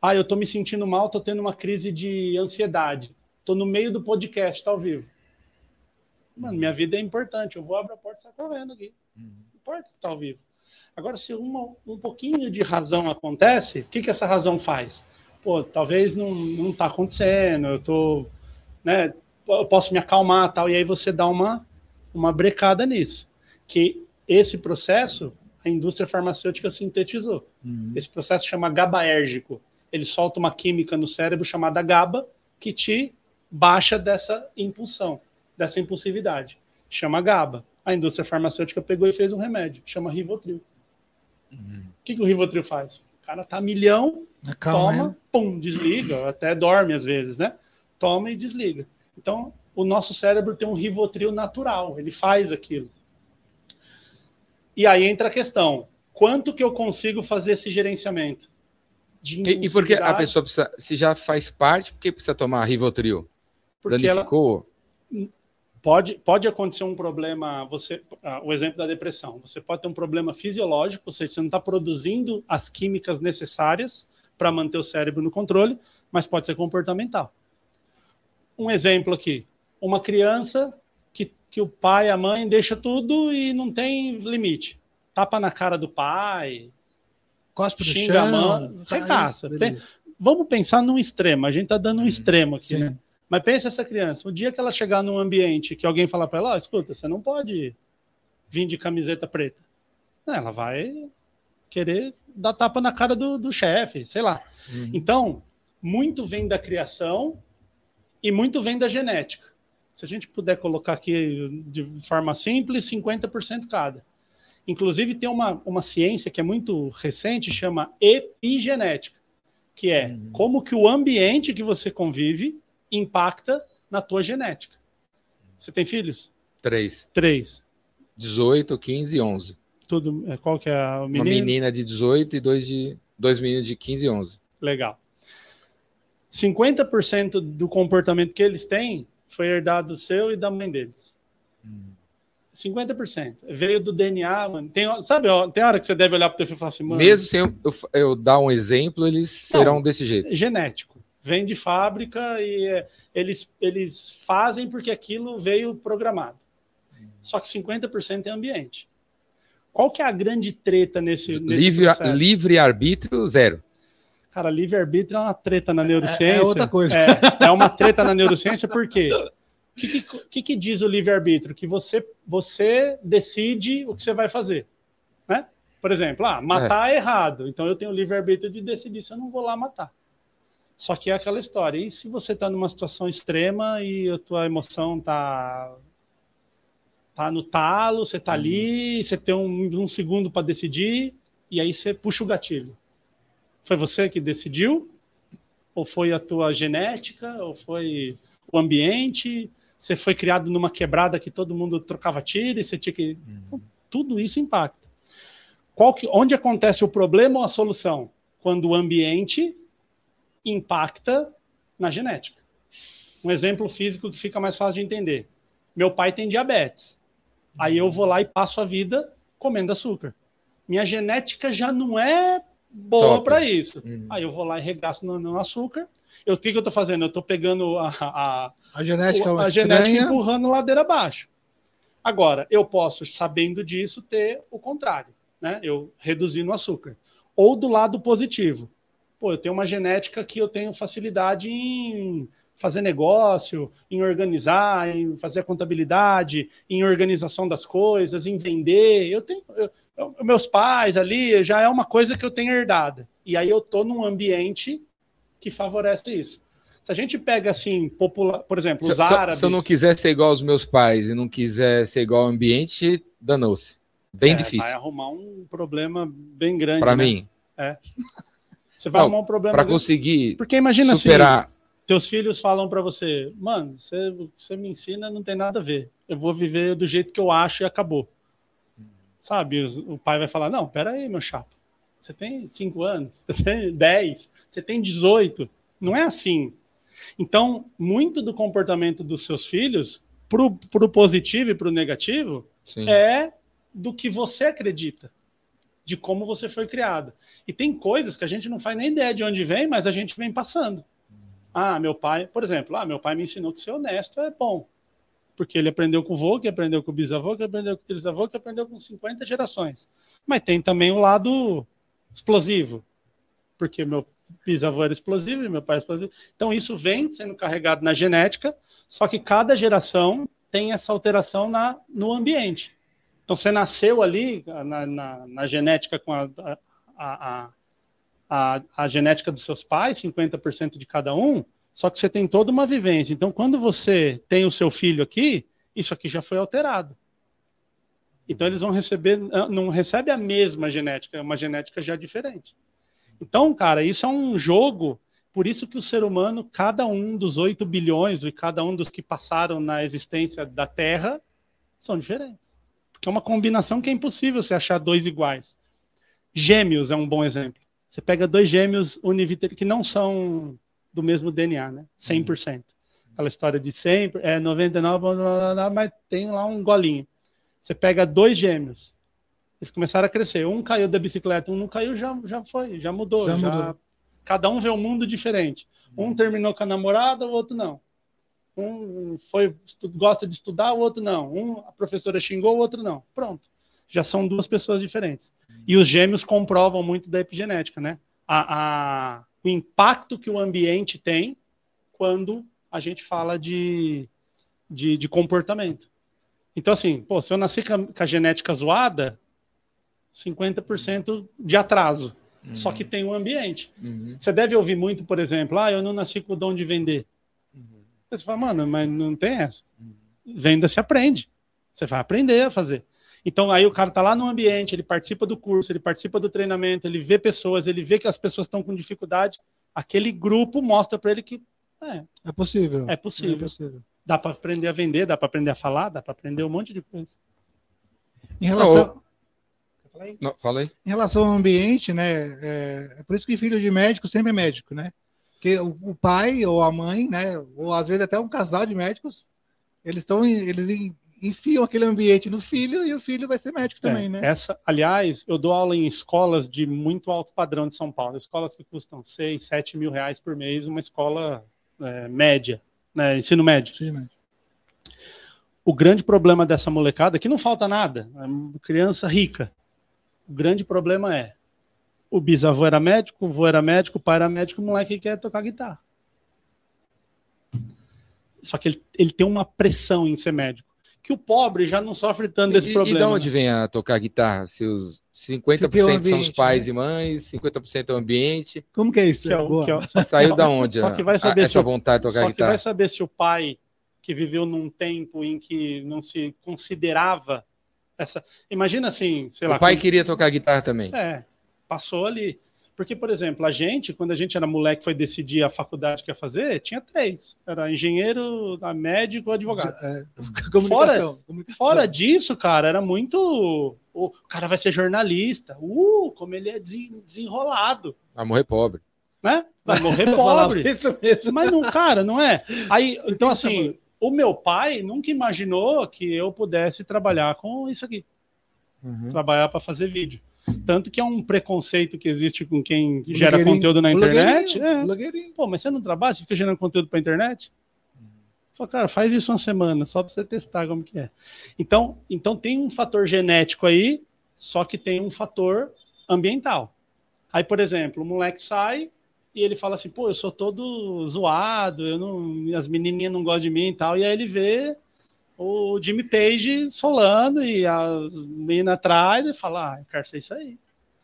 ah, eu estou me sentindo mal, estou tendo uma crise de ansiedade. Tô no meio do podcast, tá ao vivo. Mano, minha vida é importante. Eu vou abrir a porta e sair correndo aqui. Não importa que tá ao vivo. Agora, se uma, um pouquinho de razão acontece, o que, que essa razão faz? Pô, talvez não, não tá acontecendo, eu tô, né, eu posso me acalmar tal, e aí você dá uma, uma brecada nisso. Que esse processo, a indústria farmacêutica sintetizou. Uhum. Esse processo chama GABAérgico. Ele solta uma química no cérebro chamada GABA, que te baixa dessa impulsão, dessa impulsividade. Chama GABA. A indústria farmacêutica pegou e fez um remédio, chama Rivotril. Uhum. O que, que o Rivotril faz? O cara tá milhão, Calma, toma, é. pum, desliga, até dorme às vezes, né? Toma e desliga. Então, o nosso cérebro tem um Rivotril natural, ele faz aquilo. E aí entra a questão: quanto que eu consigo fazer esse gerenciamento? E, e porque a pessoa precisa, se já faz parte, por que precisa tomar Rivotril? Porque Danificou? Ela, pode, pode acontecer um problema, você, ah, o exemplo da depressão, você pode ter um problema fisiológico, ou seja, você não está produzindo as químicas necessárias para manter o cérebro no controle, mas pode ser comportamental. Um exemplo aqui, uma criança que, o pai, a mãe deixa tudo e não tem limite. Tapa na cara do pai, Cospe xinga chão, a mão, recaça. Vamos pensar num extremo, a gente está dando um extremo aqui, Sim. né? Mas pense essa criança, o dia que ela chegar num ambiente que alguém falar para ela, oh, escuta, você não pode vir de camiseta preta. Ela vai querer dar tapa na cara do, do chefe, sei lá. Uhum. Então, muito vem da criação e muito vem da genética. Se a gente puder colocar aqui de forma simples, 50% cada. Inclusive, tem uma, uma ciência que é muito recente, chama epigenética, que é uhum. como que o ambiente que você convive impacta na tua genética. Você tem filhos? Três. Três. 18, 15 e 11. Tudo, é, qual que é a menina? Uma menina de 18 e dois, de, dois meninos de 15 e 11. Legal. 50% do comportamento que eles têm foi herdado seu e da mãe deles. Hum. 50%. Veio do DNA, mano. Tem, sabe, ó, tem hora que você deve olhar para o teu filho e falar assim, mano. Mesmo sem eu, eu, eu dar um exemplo, eles não, serão desse jeito. Genético vem de fábrica e é, eles, eles fazem porque aquilo veio programado. só que 50% é ambiente. Qual que é a grande treta nesse, nesse livre, processo? Livre arbítrio, zero. Cara, livre-arbítrio é uma treta na neurociência. É, é outra coisa. É, é, uma treta na neurociência, por quê? O que, que, que, diz o livre-arbítrio? Que você, você decide o que você vai fazer. Né? Por exemplo, ah, matar é, é errado. Então eu tenho o livre-arbítrio de decidir se eu não vou lá matar. Só que é aquela história. E se você está numa situação extrema e a tua emoção está tá no talo, você está ali, você tem um, um segundo para decidir, e aí você puxa o gatilho. Foi você que decidiu? Ou foi a tua genética? Ou foi o ambiente? Você foi criado numa quebrada que todo mundo trocava tiro e você tinha que. Uhum. Tudo isso impacta. Que, onde acontece o problema ou a solução? Quando o ambiente impacta na genética. Um exemplo físico que fica mais fácil de entender. Meu pai tem diabetes. Aí eu vou lá e passo a vida comendo açúcar. Minha genética já não é boa para isso. Uhum. Aí eu vou lá e regaço no, no açúcar. Eu, o que, que eu estou fazendo? Eu estou pegando a, a, a genética, o, a genética empurrando ladeira abaixo. Agora, eu posso, sabendo disso, ter o contrário, né? Eu reduzindo o açúcar. Ou do lado positivo. Pô, eu tenho uma genética que eu tenho facilidade em fazer negócio, em organizar, em fazer a contabilidade, em organização das coisas, em vender. Eu tenho eu, eu, meus pais ali já é uma coisa que eu tenho herdada. E aí eu tô num ambiente que favorece isso. Se a gente pega assim, popular, por exemplo, os se, árabes. Se eu não quiser ser igual aos meus pais e não quiser ser igual ao ambiente, danou-se. Bem é, difícil. Vai arrumar um problema bem grande. Para né? mim. É. Você vai não, arrumar um problema. Para conseguir Porque imagina superar. Assim, teus filhos falam para você, mano, você, você me ensina, não tem nada a ver. Eu vou viver do jeito que eu acho e acabou. Sabe? O pai vai falar, não, pera aí, meu chapa. Você tem cinco anos, [laughs] você tem 10, você tem 18. Não é assim. Então, muito do comportamento dos seus filhos, pro, pro positivo e pro negativo, Sim. é do que você acredita, de como você foi criado. E tem coisas que a gente não faz nem ideia de onde vem, mas a gente vem passando. Ah, meu pai, por exemplo, ah, meu pai me ensinou que ser honesto é bom. Porque ele aprendeu com o vô, que aprendeu com o bisavô, que aprendeu com o trisavô, que aprendeu com 50 gerações. Mas tem também o lado explosivo. Porque meu bisavô era explosivo e meu pai é explosivo. Então isso vem sendo carregado na genética, só que cada geração tem essa alteração na, no ambiente. Então você nasceu ali na, na, na genética com a, a, a a, a genética dos seus pais, 50% de cada um, só que você tem toda uma vivência. Então, quando você tem o seu filho aqui, isso aqui já foi alterado. Então, eles vão receber, não recebe a mesma genética, é uma genética já diferente. Então, cara, isso é um jogo. Por isso que o ser humano, cada um dos 8 bilhões e cada um dos que passaram na existência da Terra, são diferentes. Porque é uma combinação que é impossível você achar dois iguais. Gêmeos é um bom exemplo. Você pega dois gêmeos univitelinos que não são do mesmo DNA, né? 100%. Uhum. Aquela história de sempre, é 99, mas tem lá um golinho. Você pega dois gêmeos, eles começaram a crescer. Um caiu da bicicleta, um não caiu, já, já foi, já mudou. Já, já... mudou. Cada um vê um mundo diferente. Um uhum. terminou com a namorada, o outro não. Um foi gosta de estudar, o outro não. Um a professora xingou, o outro não. Pronto. Já são duas pessoas diferentes. E os gêmeos comprovam muito da epigenética, né? A, a, o impacto que o ambiente tem quando a gente fala de, de, de comportamento. Então, assim, pô, se eu nasci com a, genética zoada, 50% de atraso. Uhum. Só que tem um ambiente. Uhum. Você deve ouvir muito, por exemplo, ah, eu não nasci com o dom de vender. Uhum. Você fala, mano, mas não tem essa. Uhum. Venda se aprende. Você vai aprender a fazer. Então aí o cara está lá no ambiente, ele participa do curso, ele participa do treinamento, ele vê pessoas, ele vê que as pessoas estão com dificuldade. Aquele grupo mostra para ele que é, é possível. É possível. É possível. Dá para aprender a vender, dá para aprender a falar, dá para aprender um monte de coisa. Em relação. Não, falei. Em relação ao ambiente, né? É, é, por isso que filho de médico sempre é médico, né? Porque o, o, pai ou a mãe, né? Ou às vezes até um casal de médicos, eles estão eles enfiam aquele ambiente no filho e o filho vai ser médico é, também, né? Essa, aliás, eu dou aula em escolas de muito alto padrão de São Paulo, escolas que custam 6, 7 mil reais por mês, uma escola é, média, né, ensino médio. Sim, médio. o grande problema dessa molecada, que não falta nada, é criança rica. O grande problema é o bisavô era médico, o avô era médico, o pai era médico, o moleque quer tocar guitarra. Só que ele, ele tem uma pressão em ser médico. Que o pobre já não sofre tanto desse e, problema. E de onde vem a tocar guitarra? Seus 50% ambiente, são os pais né? e mães, 50% é o ambiente. Como que é isso? Que é, que é, Saiu só, da onde? Só que vai saber a, essa se vontade de tocar só guitarra. que vai saber se o pai que viveu num tempo em que não se considerava essa. Imagina assim, sei o lá. O pai como... queria tocar guitarra também. É, passou ali. Porque, por exemplo, a gente, quando a gente era moleque, foi decidir a faculdade que ia fazer, tinha três. Era engenheiro, médico, advogado. É, [laughs] comunicação, fora, comunicação. fora disso, cara, era muito. O cara vai ser jornalista. Uh, como ele é desenrolado. Vai morrer pobre. Né? Vai morrer [laughs] pobre. Isso mesmo. Mas não, cara, não é. Aí, [laughs] então, assim, o meu pai nunca imaginou que eu pudesse trabalhar com isso aqui. Uhum. Trabalhar para fazer vídeo. Tanto que é um preconceito que existe com quem gera conteúdo na internet. É. Pô, mas você não trabalha, você fica gerando conteúdo para internet? Fala, cara, faz isso uma semana, só para você testar como que é. Então, então tem um fator genético aí, só que tem um fator ambiental. Aí, por exemplo, o moleque sai e ele fala assim, pô, eu sou todo zoado, eu não, as menininhas não gostam de mim e tal. E aí ele vê o Jimmy Page solando e as meninas atrás e fala, ah, eu quero ser isso aí.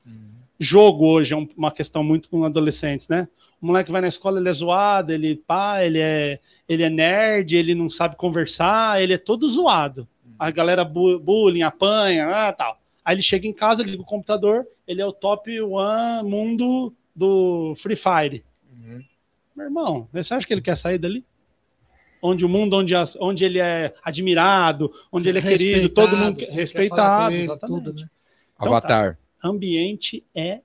Uhum. Jogo hoje é uma questão muito com adolescentes, né? O moleque vai na escola, ele é zoado, ele pá, ele é, ele é nerd, ele não sabe conversar, ele é todo zoado. Uhum. A galera bu bullying, apanha, ah, tal. Aí ele chega em casa, liga o computador, ele é o top one mundo do Free Fire. Uhum. Meu irmão, você acha que ele quer sair dali? Onde o mundo onde, as, onde ele é admirado, onde ele é querido, todo mundo quer, respeitado, ele, exatamente. Tudo, né? então, Avatar. Tá, ambiente é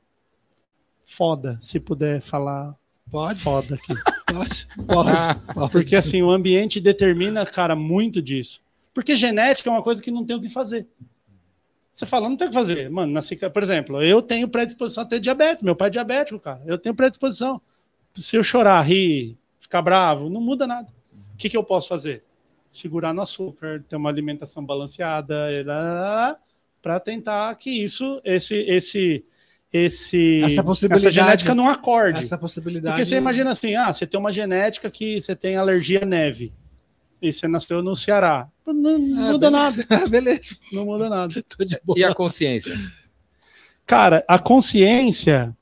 foda, se puder falar Pode. Foda aqui. [laughs] Pode. Pode. Porque assim, o ambiente determina, cara, muito disso. Porque genética é uma coisa que não tem o que fazer. Você fala, não tem o que fazer. Mano, nasci, por exemplo, eu tenho predisposição a ter diabetes. Meu pai é diabético, cara. Eu tenho predisposição. Se eu chorar, rir, ficar bravo, não muda nada. O que, que eu posso fazer? Segurar no açúcar, ter uma alimentação balanceada, para tentar que isso, esse, esse, esse, essa, possibilidade, essa genética não acorde. Essa possibilidade. Porque você imagina assim, ah, você tem uma genética que você tem alergia à neve. E você nasceu no Ceará. Não, não é, muda beleza. nada. [laughs] beleza. Não muda nada. [laughs] E a consciência? Cara, a consciência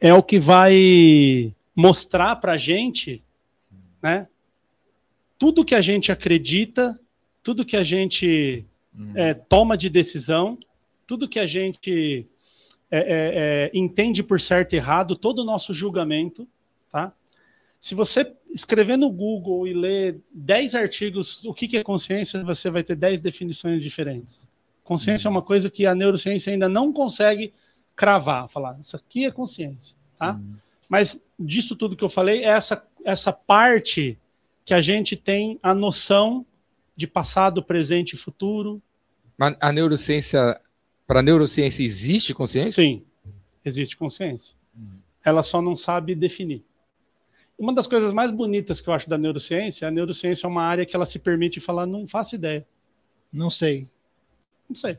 é o que vai mostrar pra gente, né? Tudo que a gente acredita, tudo que a gente hum. é, toma de decisão, tudo que a gente é, é, é, entende por certo e errado, todo o nosso julgamento, tá? Se você escrever no Google e ler 10 artigos, o que, que é consciência, você vai ter 10 definições diferentes. Consciência é uma coisa que a neurociência ainda não consegue cravar, falar, isso aqui é consciência, tá? Hum. Mas disso tudo que eu falei, essa, essa parte que a gente tem a noção de passado, presente e futuro. Mas a neurociência, para a neurociência, existe consciência? Sim, existe consciência. Ela só não sabe definir. Uma das coisas mais bonitas que eu acho da neurociência, a neurociência é uma área que ela se permite falar, não faço ideia. Não sei. Não sei.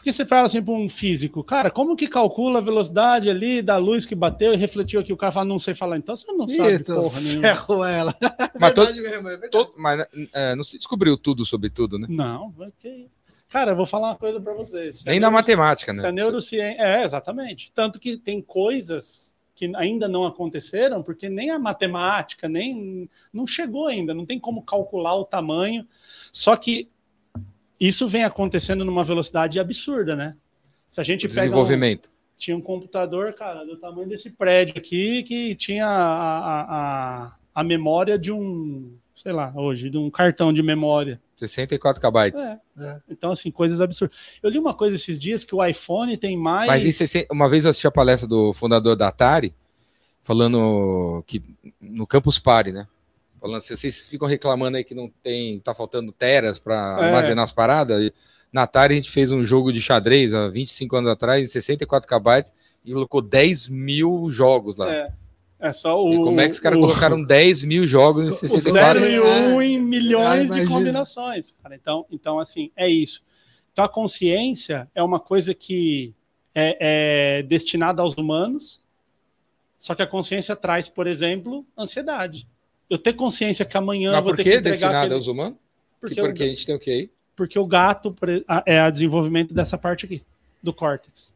Porque você fala assim para um físico, cara, como que calcula a velocidade ali da luz que bateu e refletiu aqui? O cara fala, não sei falar, então você não sabe Isso, porra nenhuma. ela. [laughs] Mas, todo, mesmo, é todo, mas é, não se descobriu tudo sobre tudo, né? Não, ok. Cara, eu vou falar uma coisa para vocês. Nem na matemática, né? Se a neurociência... É, exatamente. Tanto que tem coisas que ainda não aconteceram, porque nem a matemática, nem não chegou ainda, não tem como calcular o tamanho. Só que isso vem acontecendo numa velocidade absurda, né? Se a gente pega desenvolvimento. Um, tinha um computador, cara, do tamanho desse prédio aqui, que tinha a, a, a, memória de um, sei lá, hoje, de um cartão de memória. 64 KB. É. É. Então, assim, coisas absurdas. Eu li uma coisa esses dias que o iPhone tem mais. Mas isso, uma vez eu assisti a palestra do fundador da Atari, falando que no Campus Party, né? Falando assim, vocês ficam reclamando aí que não tem, tá faltando teras para é. armazenar as paradas. Na Atari a gente fez um jogo de xadrez há 25 anos atrás, 64 KB, e colocou 10 mil jogos lá. É. É só o. E como é que os caras colocaram [laughs] 10 mil jogos em 64? 0 e 1 um em milhões de combinações. Cara. Então, então, assim, é isso. Então, a consciência é uma coisa que é, é destinada aos humanos, só que a consciência traz, por exemplo, ansiedade. Eu ter consciência que amanhã Mas eu vou ter que entregar destinada aquele... aos humanos? Porque, porque a gente tem o que aí? Porque o gato é o desenvolvimento dessa parte aqui, do córtex.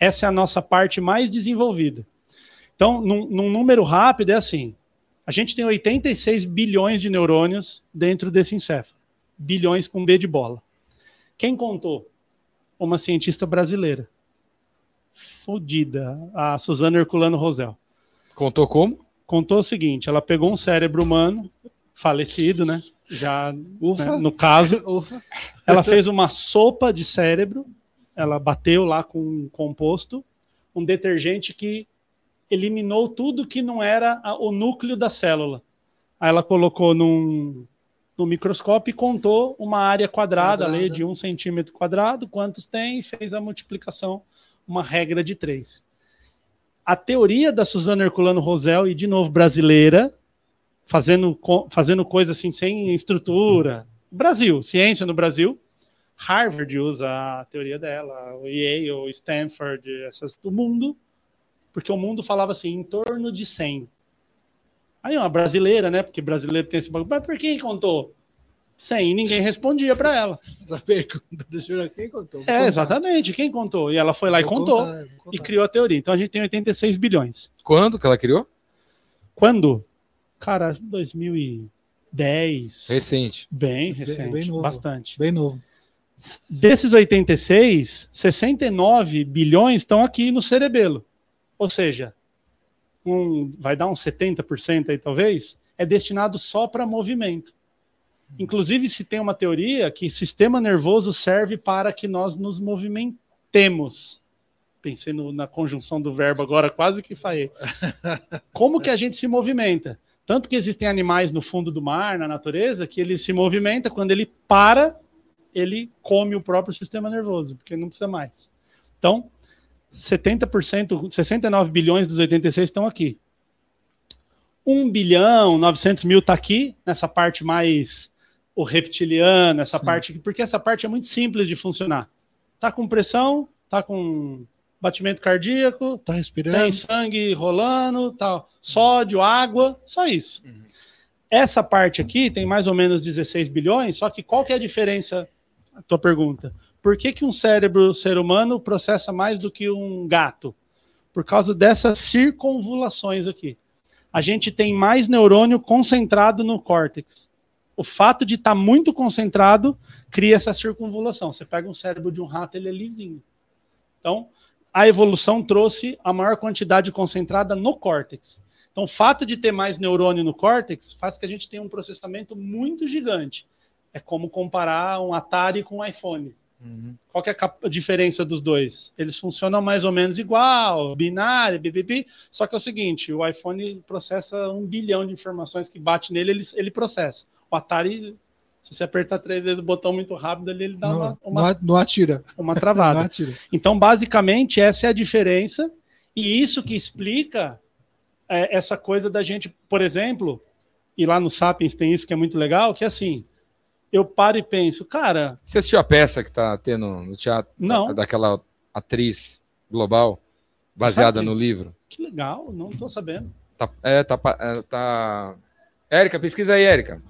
Essa é a nossa parte mais desenvolvida. Então, num, num número rápido, é assim: a gente tem 86 bilhões de neurônios dentro desse encéfalo. Bilhões com B de bola. Quem contou? Uma cientista brasileira. Fodida, a Suzana Herculano Rosel. Contou como? Contou o seguinte: ela pegou um cérebro humano, falecido, né? Já né, no caso, [laughs] Ufa. ela fez uma sopa de cérebro, ela bateu lá com um composto, um detergente que eliminou tudo que não era o núcleo da célula. Aí ela colocou num, no microscópio e contou uma área quadrada, ali de um centímetro quadrado, quantos tem, e fez a multiplicação, uma regra de três. A teoria da Suzana Herculano Rosel, e de novo brasileira, fazendo, fazendo coisa assim sem estrutura. Brasil, ciência no Brasil. Harvard usa a teoria dela, o Yale, Stanford, essas do mundo porque o mundo falava assim, em torno de 100. Aí uma brasileira, né? Porque brasileiro tem esse bagulho. Mas por quem contou? 100 e ninguém respondia para ela. Essa pergunta do Jura, quem contou? Vou é, contar. exatamente, quem contou? E ela foi lá vou e contou contar, e criou a teoria. Então a gente tem 86 bilhões. Quando que ela criou? Quando? Cara, 2010. Recente. Bem recente, bem, bem novo, bastante. Bem novo. Desses 86, 69 bilhões estão aqui no cerebelo. Ou seja, um, vai dar uns 70% aí talvez, é destinado só para movimento. Inclusive, se tem uma teoria que sistema nervoso serve para que nós nos movimentemos. Pensei no, na conjunção do verbo agora, quase que falei. [laughs] Como que a gente se movimenta? Tanto que existem animais no fundo do mar, na natureza, que ele se movimenta, quando ele para, ele come o próprio sistema nervoso, porque não precisa mais. Então, 70%, 69 bilhões dos 86 estão aqui. 1 bilhão, 900 mil está aqui, nessa parte mais o reptiliano, essa Sim. parte, porque essa parte é muito simples de funcionar. Tá com pressão, tá com batimento cardíaco, tá respirando, tem sangue rolando, tal, sódio, água, só isso. Uhum. Essa parte aqui tem mais ou menos 16 bilhões, só que qual que é a diferença? A tua pergunta por que, que um cérebro ser humano processa mais do que um gato? Por causa dessas circunvulações aqui. A gente tem mais neurônio concentrado no córtex. O fato de estar tá muito concentrado cria essa circunvulação. Você pega um cérebro de um rato, ele é lisinho. Então, a evolução trouxe a maior quantidade concentrada no córtex. Então, o fato de ter mais neurônio no córtex faz que a gente tenha um processamento muito gigante. É como comparar um Atari com um iPhone. Uhum. Qual que é a diferença dos dois? Eles funcionam mais ou menos igual, binário, BBB, só que é o seguinte, o iPhone processa um bilhão de informações que bate nele, ele, ele processa. O Atari, se você apertar três vezes o botão muito rápido, ele, ele dá não, uma, uma, não atira. Uma travada. [laughs] atira. Então, basicamente, essa é a diferença, e isso que explica é, essa coisa da gente, por exemplo, e lá no Sapiens tem isso que é muito legal, que é assim, eu paro e penso, cara. Você assistiu a peça que tá tendo no teatro? Não. Daquela atriz global, baseada no livro? Que legal, não tô sabendo. Tá, é, tá, é, tá. Érica, pesquisa aí, Érica.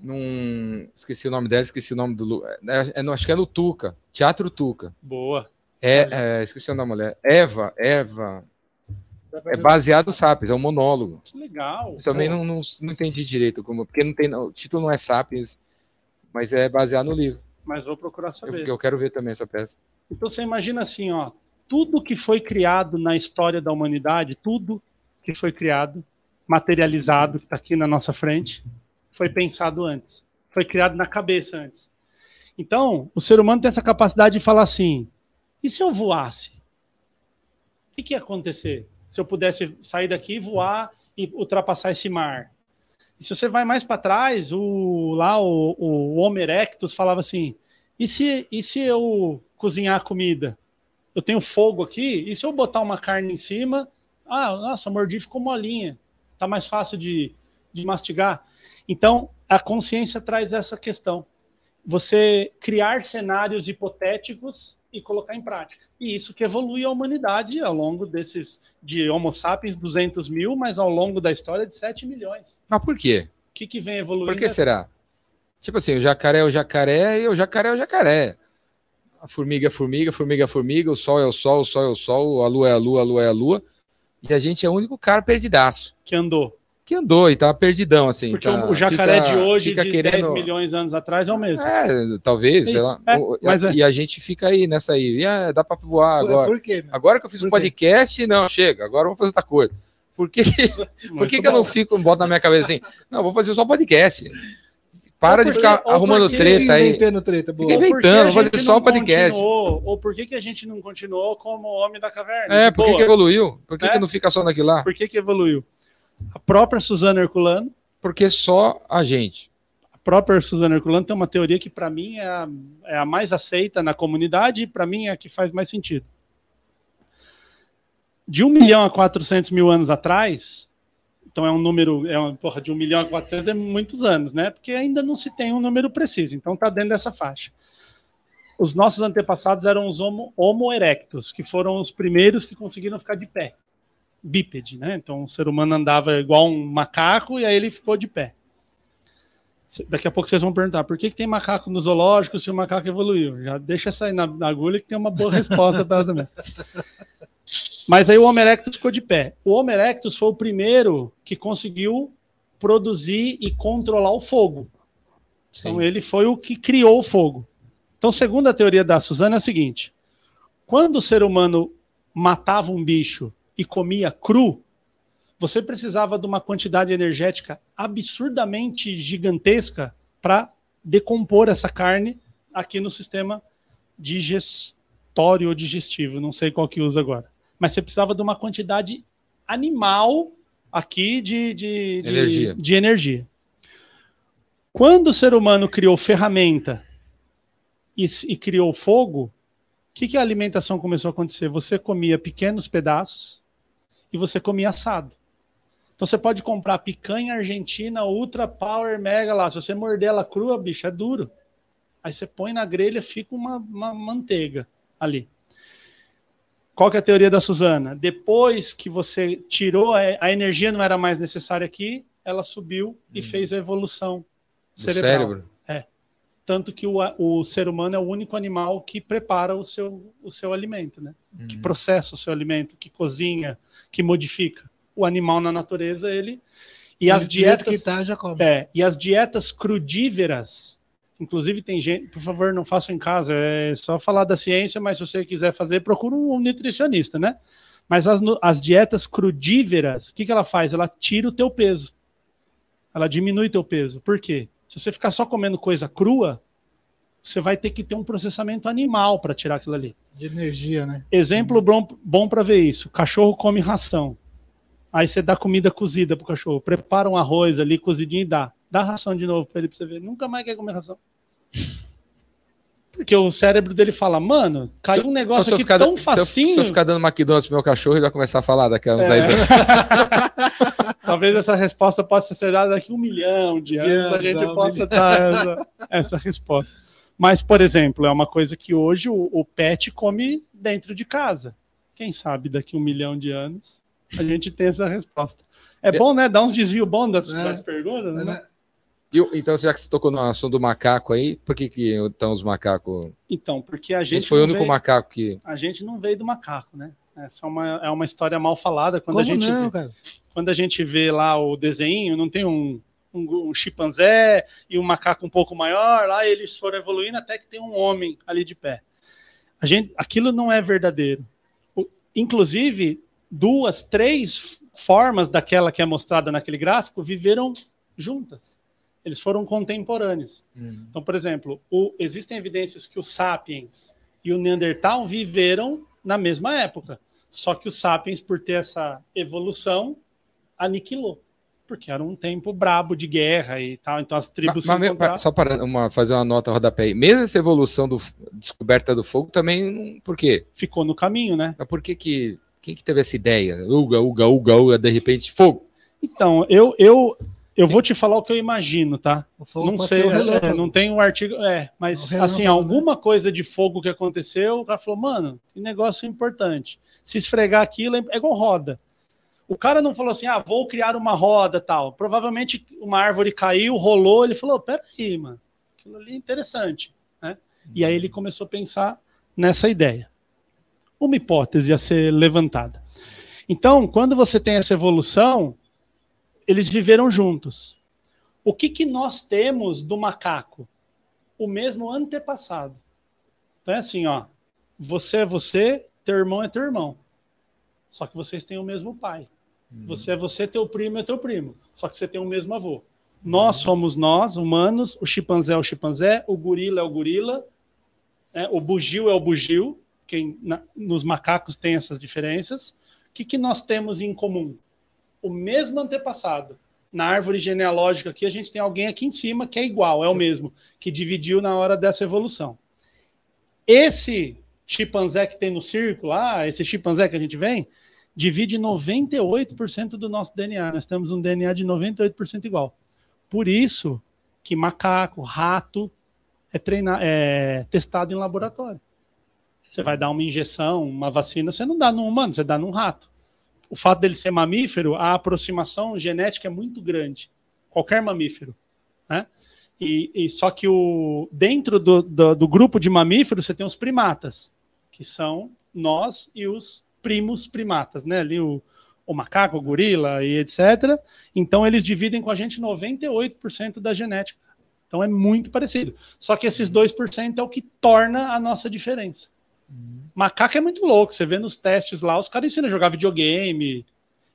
Num... Esqueci o nome dela, esqueci o nome do. É, é, acho que é no Tuca. Teatro Tuca. Boa. É, é, esqueci o nome da mulher. Eva, Eva. É baseado no Sapiens, é um monólogo. Que legal. Também não, não, não, entendi direito, como, porque não tem, o título não é Sapiens, mas é baseado no livro. Mas vou procurar saber. Eu, eu quero ver também essa peça. Então você imagina assim, ó, tudo que foi criado na história da humanidade, tudo que foi criado, materializado, que está aqui na nossa frente, foi pensado antes, foi criado na cabeça antes. Então, o ser humano tem essa capacidade de falar assim: e se eu voasse? O que, que ia acontecer? se eu pudesse sair daqui, voar e ultrapassar esse mar. E se você vai mais para trás, o, lá o, o Homo erectus falava assim: e se, e se eu cozinhar comida? Eu tenho fogo aqui, e se eu botar uma carne em cima, Ah, nossa, mordi ficou molinha. Tá mais fácil de, de mastigar. Então, a consciência traz essa questão. Você criar cenários hipotéticos e colocar em prática. E isso que evolui a humanidade ao longo desses, de Homo sapiens, 200 mil, mas ao longo da história de 7 milhões. Mas por quê? O que, que vem evoluindo? Por que será? Tipo assim, o jacaré é o jacaré e o jacaré é o jacaré. A formiga é formiga, a formiga é formiga, o sol é o sol, o sol é o sol, a lua é a lua, a lua é a lua. E a gente é o único cara perdidaço. Que andou. Que andou e tava perdidão, assim. Porque tá, o jacaré fica- de hoje, fica de querendo... 10 milhões de anos atrás, é o mesmo. É, talvez, sei Isso, lá. é, O- mas e, é. e a gente fica aí nessa aí. E, ah, dá pra voar agora. Por quê? meu? Agora que eu fiz um Por quê? podcast, não, chega, agora eu vou fazer outra coisa. Por que, [laughs] por que, que eu não fico, boto na minha cabeça assim, não, vou fazer só podcast. Para Ou de porque- ficar arrumando porque treta aí. Inventando treta, boa. Fica inventando, a fazer só não podcast. Ou por que, que a gente não continuou como homem da caverna? É, por que, que evoluiu? Por que, É? que não fica só naquilo lá? Por que, que evoluiu? A própria Suzana Herculano, Porque só a gente. a própria Suzana Herculano tem uma teoria que para mim é a, é a mais aceita na comunidade e para mim é a que faz mais sentido. De 1 milhão a 400 mil anos atrás, então é um número, é uma porra de 1 milhão a 400 é muitos anos, né? Porque ainda não se tem um número preciso, então tá dentro dessa faixa. Os nossos antepassados eram os Homo, homo erectus, que foram os primeiros que conseguiram ficar de pé. Bípede, né? Então o ser humano andava igual um macaco e aí ele ficou de pé. Daqui a pouco vocês vão perguntar por que, que tem macaco no zoológico se o macaco evoluiu. Já deixa aí na, na agulha que tem uma boa resposta para também. Mas aí o Homo erectus ficou de pé. O Homo erectus foi o primeiro que conseguiu produzir e controlar o fogo. Então Sim. ele foi o que criou o fogo. Então, segundo a teoria da Suzana, é a seguinte: quando o ser humano matava um bicho e comia cru, você precisava de uma quantidade energética absurdamente gigantesca para decompor essa carne aqui no sistema digestório ou digestivo, não sei qual que usa agora. Mas você precisava de uma quantidade animal aqui de, de, de- Energia. de energia. Quando o ser humano criou ferramenta e, e criou fogo, o que, que a alimentação começou a acontecer? Você comia pequenos pedaços e você comia assado. Então você pode comprar picanha argentina ultra power mega lá. Se você morder ela crua, bicho, é duro. Aí você põe na grelha, fica uma, uma manteiga ali. Qual que é a teoria da Suzana? Depois que você tirou, a, energia não era mais necessária aqui, ela subiu e fez a evolução Do cerebral. cérebro. Tanto que o, o ser humano é o único animal que prepara o seu, o seu alimento, né? Que Uhum. processa o seu alimento, que cozinha, que modifica. O animal na natureza, ele. E as dietas. que tá. É, e as dietas crudíveras, inclusive tem gente, por favor, não façam em casa, é só falar da ciência, mas se você quiser fazer, procura um nutricionista, né? Mas as, as dietas crudíveras, o que, que ela faz? Ela tira o teu peso. Ela diminui teu peso. Por quê? Se você ficar só comendo coisa crua, você vai ter que ter um processamento animal para tirar aquilo ali. De energia, né? Exemplo bom, bom para ver isso: cachorro come ração. Aí você dá comida cozida pro cachorro, prepara um arroz ali cozidinho e dá. Dá ração de novo para ele pra você ver. Nunca mais quer comer ração. Porque o cérebro dele fala, mano, caiu um Então, negócio eu aqui ficar, tão se eu- se eu, facinho. ficar dando McDonald's pro meu cachorro, ele vai começar a falar daqui a uns É. 10 anos. [laughs] Talvez essa resposta possa ser dada daqui a um milhão de anos, a gente um possa dar essa, essa resposta. Mas, por exemplo, é uma coisa que hoje o, o pet come dentro de casa. Quem sabe daqui a um milhão de anos a gente tem essa resposta. É bom, né? Dar uns desvios bons das, É. das perguntas, né? Né? E o- então, já que você tocou no assunto do macaco aí, por que, que então os macacos. Então, porque a A gente, gente foi o único veio, macaco que. a gente não veio do macaco, né? Essa é uma, é uma história mal falada. Quando Como a gente não, vê- cara? quando a gente vê lá o desenho, não tem um, um, um chimpanzé e um macaco um pouco maior, lá eles foram evoluindo até que tem um homem ali de pé. A gente, aquilo não é verdadeiro. O- inclusive, duas, três formas daquela que é mostrada naquele gráfico viveram juntas. Eles foram contemporâneos. Então, por exemplo, o- existem evidências que os sapiens e o Neandertal viveram na mesma época. Só que os sapiens, por ter essa evolução, aniquilou. Porque era um tempo brabo de guerra e tal. Então as tribos Mas- mas, só para uma, fazer uma nota rodapé aí. Mesmo essa evolução do descoberta do fogo também. Por quê? Ficou no caminho, né? Mas por que que. Quem que teve essa ideia? Uga, uga, uga, uga, de repente, fogo. Então, eu, eu, eu vou te falar o que eu imagino, tá? Não sei, é, não tem um artigo, é, mas assim, né? alguma coisa de fogo que aconteceu, o cara falou, mano, que negócio importante. Se esfregar aquilo é igual roda. O cara não falou assim, ah, vou criar uma roda tal. Provavelmente uma árvore caiu, rolou, ele falou, peraí, mano, aquilo ali é interessante, né? E aí ele começou a pensar nessa ideia. Uma hipótese a ser levantada. Então, quando você tem essa evolução, eles viveram juntos. O que, que nós temos do macaco? O mesmo antepassado. Então é assim, ó. Você é você, teu irmão é teu irmão. Só que vocês têm o mesmo pai. Hum. Você é você, teu primo é teu primo. Só que você tem o mesmo avô. Nós hum. somos nós, humanos, o chimpanzé é o chimpanzé, o gorila é o gorila, é, o bugio é o bugio, quem na, nos macacos tem essas diferenças. O que, que nós temos em comum? O mesmo antepassado. Na árvore genealógica aqui, a gente tem alguém aqui em cima que é igual, é o mesmo, que dividiu na hora dessa evolução. Esse chimpanzé que tem no círculo, ah, esse chimpanzé que a gente vem, divide 98% do nosso DNA. Nós temos um DNA de 98% igual. Por isso que macaco, rato é, treinar, é testado em laboratório. Você vai dar uma injeção, uma vacina, você não dá no humano, você dá num rato. O fato dele ser mamífero, a aproximação genética é muito grande. Qualquer mamífero. Né? E, e só que o, dentro do, do, do grupo de mamíferos você tem os primatas que são nós e os primos primatas, né? Ali o, o macaco, o gorila e etc. Então eles dividem com a gente 98% da genética. Então é muito parecido. Só que esses 2% é o que torna a nossa diferença. Uhum. Macaco é muito louco. Você vê nos testes lá, os caras ensinam a jogar videogame.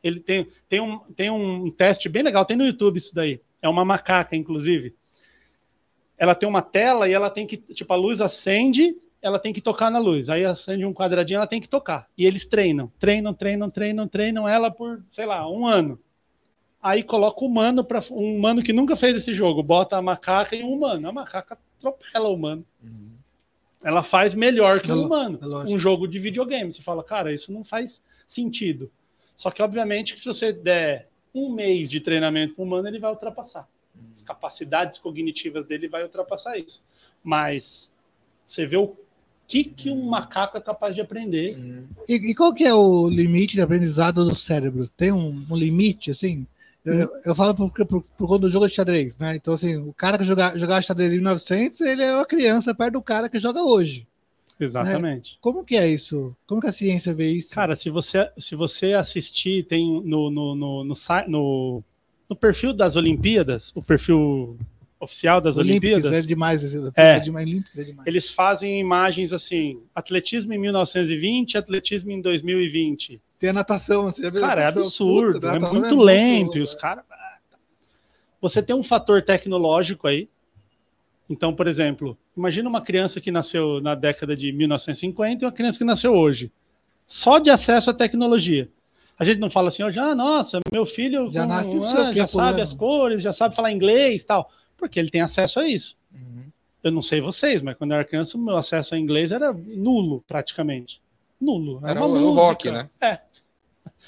Ele tem, tem, um, tem um teste bem legal, tem no YouTube isso daí. É uma macaca, inclusive. Ela tem uma tela e ela tem que, tipo, a luz acende ela tem que tocar na luz. Aí acende um quadradinho, ela tem que tocar. E eles treinam, treinam, treinam, treinam, treinam ela por, sei lá, um ano. Aí coloca o humano para um humano que nunca fez esse jogo, bota a macaca e um humano. A macaca atropela o humano. Uhum. Ela faz melhor que o um humano. É um jogo de videogame. Você fala, cara, isso não faz sentido. Só que, obviamente, que se você der um mês de treinamento para o humano, ele vai ultrapassar. Uhum. As capacidades cognitivas dele vai ultrapassar isso. Mas você vê o que, que um macaco é capaz de aprender. E, e, qual que é o limite de aprendizado do cérebro? Tem um, um limite, assim? Eu, eu falo por, por, por conta do jogo de xadrez, né? Então, assim, o cara que joga, jogava xadrez em 1900, ele é uma criança perto do cara que joga hoje. Exatamente. Né? Como que é isso? Como que a ciência vê isso? Cara, se você, se você assistir, tem no, no, no, no, no, no perfil das Olimpíadas, o perfil oficial das Olímpicas, Olimpíadas. É demais, é, é. demais, é demais. Eles fazem imagens assim: atletismo em 1920, atletismo em 2020. Tem a natação, você já viu? Cara, é absurdo, Puta, é muito é lento. e os caras. Você tem um fator tecnológico aí. Então, por exemplo, imagina uma criança que nasceu na década de 1950 e uma criança que nasceu hoje. Só de acesso à tecnologia. A gente não fala assim hoje, ah, nossa, meu filho já, com, nasce, ah, já sabe as cores, já sabe falar inglês tal porque ele tem acesso a isso. Uhum. Eu não sei vocês, mas quando eu era criança, o meu acesso a inglês era nulo, praticamente. Nulo. Era, era uma música. rock, né? É.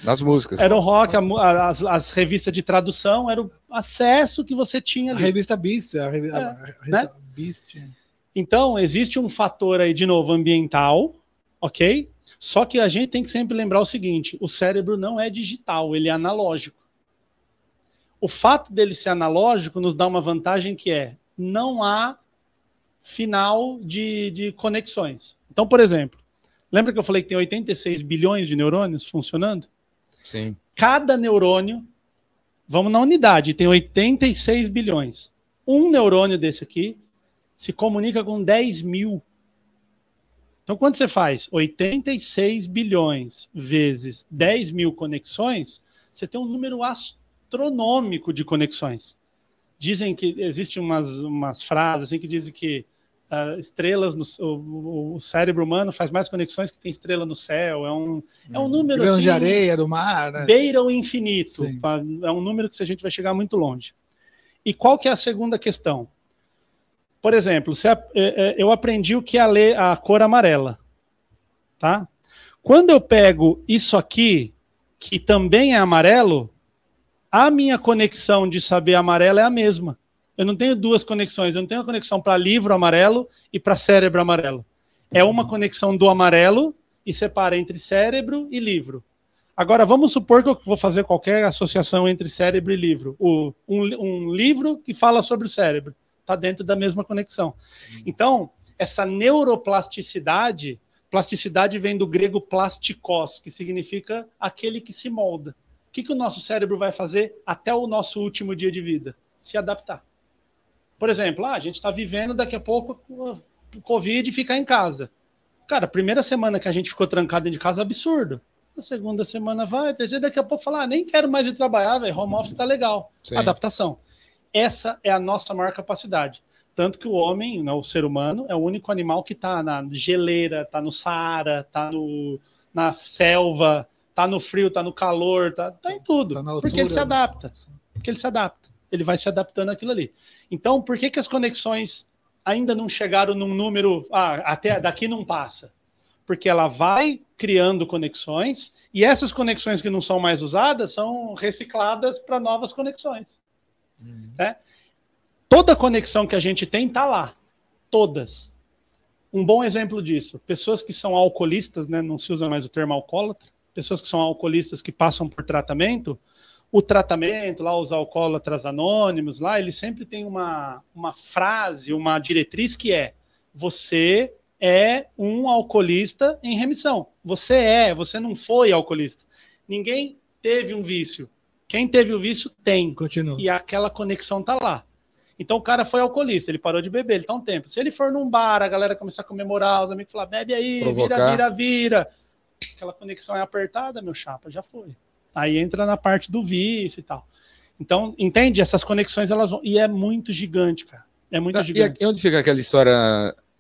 Nas músicas. Era o rock, a, as, as, revistas de tradução, era o acesso que você tinha ali. A revista Beast, a, revista, é, a revista né? Beast. Então, existe um fator aí, de novo, ambiental, ok? Só que a gente tem que sempre lembrar o seguinte: o cérebro não é digital, ele é analógico o fato dele ser analógico nos dá uma vantagem que é não há final de, de conexões. Então, por exemplo, lembra que eu falei que tem 86 bilhões de neurônios funcionando? Sim. Cada neurônio, vamos na unidade, tem 86 bilhões. Um neurônio desse aqui se comunica com 10 mil. Então, quando você faz 86 bilhões vezes 10 mil conexões, você tem um número astronômico de conexões. Dizem que existem umas, umas frases assim que dizem que uh, estrelas no o, o, cérebro humano faz mais conexões que tem estrela no céu. É um, é um hum. número Grão assim, de areia do mar. Né? Beira o infinito. Tá? É um número que a gente vai chegar muito longe. E qual que é a segunda questão? Por exemplo, se a, é, é, eu aprendi o que é a, ler, a cor amarela, tá? Quando eu pego isso aqui, que também é amarelo, a minha conexão de saber amarelo é a mesma. Eu não tenho duas conexões, eu não tenho a conexão para livro amarelo e para cérebro amarelo. É uma conexão do amarelo e separa entre cérebro e livro. Agora, vamos supor que eu vou fazer qualquer associação entre cérebro e livro. O, um, um livro que fala sobre o cérebro está dentro da mesma conexão. Então, essa neuroplasticidade, plasticidade vem do grego plastikos, que significa aquele que se molda. O que, que o nosso cérebro vai fazer até o nosso último dia de vida? Se adaptar. Por exemplo, ah, a gente está vivendo daqui a pouco o Covid e ficar em casa. Cara, a primeira semana que a gente ficou trancado dentro de casa, absurdo. A segunda semana vai, a terceira, daqui a pouco falar, ah, nem quero mais ir trabalhar, velho, home office tá legal. Sim. Adaptação. Essa é a nossa maior capacidade. Tanto que o homem, né, o ser humano, é o único animal que está na geleira, está no Saara, está na selva, está no frio, está no calor, está tá em tudo. Tá altura, porque ele se né? adapta. Porque ele se adapta. Ele vai se adaptando àquilo ali. Então, por que, que as conexões ainda não chegaram num número. Ah, até daqui não passa? Porque ela vai criando conexões e essas conexões que não são mais usadas são recicladas para novas conexões. Uhum. Né? Toda conexão que a gente tem está lá. Todas. Um bom exemplo disso, pessoas que são alcoolistas, né, não se usa mais o termo alcoólatra, pessoas que são alcoolistas que passam por tratamento, o tratamento, lá os alcoólatras anônimos, lá, ele sempre tem uma, uma frase, uma diretriz que é: você é um alcoolista em remissão. Você é, você não foi alcoolista. Ninguém teve um vício. Quem teve o vício tem. Continua. E aquela conexão tá lá. Então o cara foi alcoolista, ele parou de beber, ele tá um tempo. Se ele for num bar, a galera começar a comemorar, os amigos falar, bebe aí, Provocar. vira, vira, vira. Aquela conexão é apertada, meu chapa, já foi. Aí entra na parte do vício e tal. Então, entende? Essas conexões elas vão. E é muito gigante, cara. É muito tá, gigante. E onde fica aquela história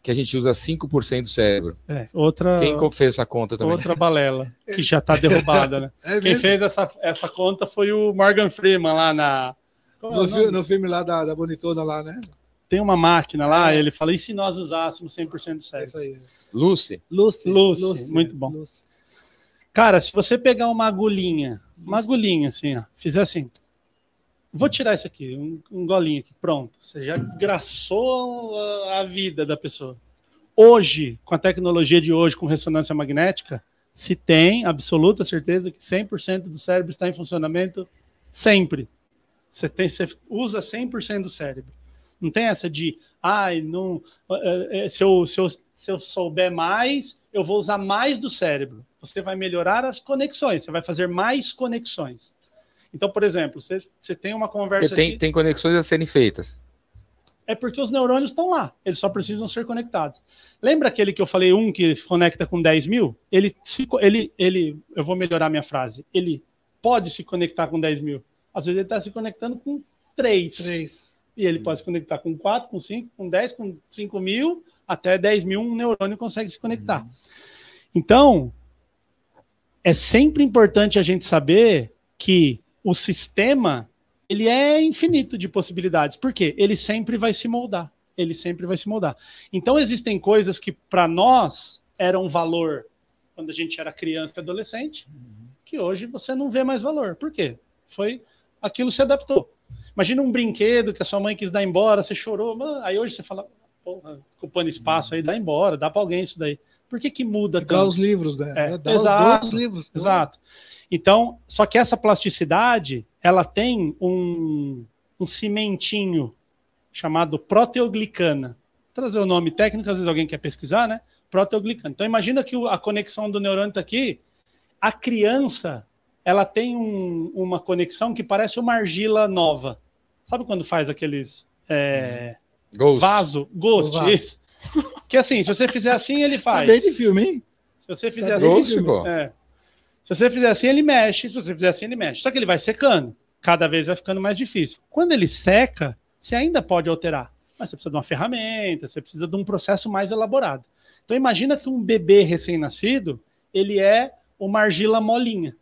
que a gente usa 5% do cérebro? É, outra. Quem fez essa conta também? Outra balela, que já está derrubada, né? [laughs] É Quem fez essa, essa conta foi o Morgan Freeman lá na. É no, filme, no filme lá da, da Bonitona, lá, né? Tem uma máquina lá, é. ele fala: e se nós usássemos 100% do cérebro? É isso aí. Lucy. Lucy. Lucy. Lucy. Muito bom. Lucy. Cara, se você pegar uma agulhinha, uma agulhinha assim, ó, fizer assim, vou tirar isso aqui, um, um golinho aqui, pronto. Você já desgraçou a, a vida da pessoa. Hoje, com a tecnologia de hoje, com ressonância magnética, se tem absoluta certeza que 100% do cérebro está em funcionamento sempre. Você, tem, você usa 100% do cérebro. Não tem essa de, ai, não, eh, eh, se, eu, se, eu, se eu souber mais, eu vou usar mais do cérebro. Você vai melhorar as conexões, você vai fazer mais conexões. Então, por exemplo, você, você tem uma conversa. Tem, de... tem conexões a serem feitas. É porque os neurônios estão lá, eles só precisam ser conectados. Lembra aquele que eu falei, um que conecta com 10 mil? Ele, se, ele, ele, eu vou melhorar minha frase. Ele pode se conectar com 10 mil. Às vezes ele está se conectando com 3. 3. E ele pode se conectar com 4, com 5, com 10, com 5 mil, até 10 mil um neurônio consegue se conectar. Uhum. Então, é sempre importante a gente saber que o sistema ele é infinito de possibilidades. Por quê? Ele sempre vai se moldar. Ele sempre vai se moldar. Então existem coisas que para nós eram valor quando a gente era criança e adolescente, que hoje você não vê mais valor. Por quê? Foi aquilo se adaptou. Imagina um brinquedo que a sua mãe quis dar embora, você chorou, aí hoje você fala, porra, ocupando espaço aí, dá embora, dá para alguém isso daí. Por que, que muda Ficar tanto? os livros, né? É, Dá exato, livros. Exato. Então, só que essa plasticidade, ela tem um, um cimentinho chamado proteoglicana. Vou trazer o nome técnico, às vezes alguém quer pesquisar, né? Proteoglicana. Então, imagina que a conexão do neurônio está aqui. A criança, ela tem um, uma conexão que parece uma argila nova. Sabe quando faz aqueles... É, Ghost. Vaso, ghost, vaso. isso. Que assim, se você fizer assim, ele faz. Tá bem de filme, hein? Se você fizer tá assim, é. Se você fizer assim, ele mexe. Se você fizer assim, ele mexe. Só que ele vai secando. Cada vez vai ficando mais difícil. Quando ele seca, você ainda pode alterar. Mas você precisa de uma ferramenta, você precisa de um processo mais elaborado. Então imagina que um bebê recém-nascido, ele é uma argila molinha.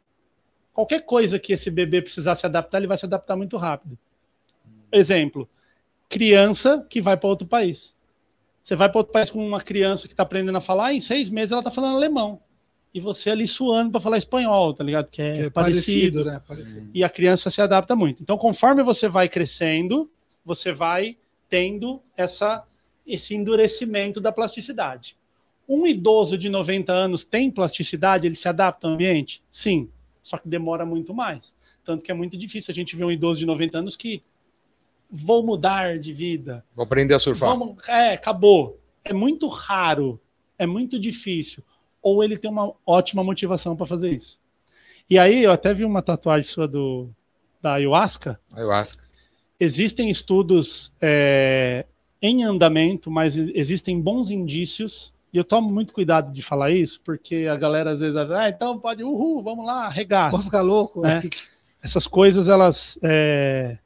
Qualquer coisa que esse bebê precisar se adaptar, ele vai se adaptar muito rápido. Exemplo, criança que vai para outro país. Você vai para outro país com uma criança que está aprendendo a falar, em seis meses ela está falando alemão. e você ali suando para falar espanhol, tá ligado? Que é, que é parecido, parecido, né? Parecido. E a criança se adapta muito. Então, conforme você vai crescendo, você vai tendo essa, esse endurecimento da plasticidade. Um idoso de 90 anos tem plasticidade, ele se adapta ao ambiente? Sim, só que demora muito mais. Tanto que é muito difícil a gente ver um idoso de 90 anos que vou mudar de vida. Vou aprender a surfar. Vamos, é, acabou. É muito raro, é muito difícil. Ou ele tem uma ótima motivação para fazer isso. E aí, eu até vi uma tatuagem sua do, da ayahuasca. Ayahuasca. Existem estudos é, em andamento, mas existem bons indícios e eu tomo muito cuidado de falar isso, porque a galera às vezes, ah, então pode, uhul, vamos lá, arregaça. Pode ficar louco. Né? Essas coisas, elas. É,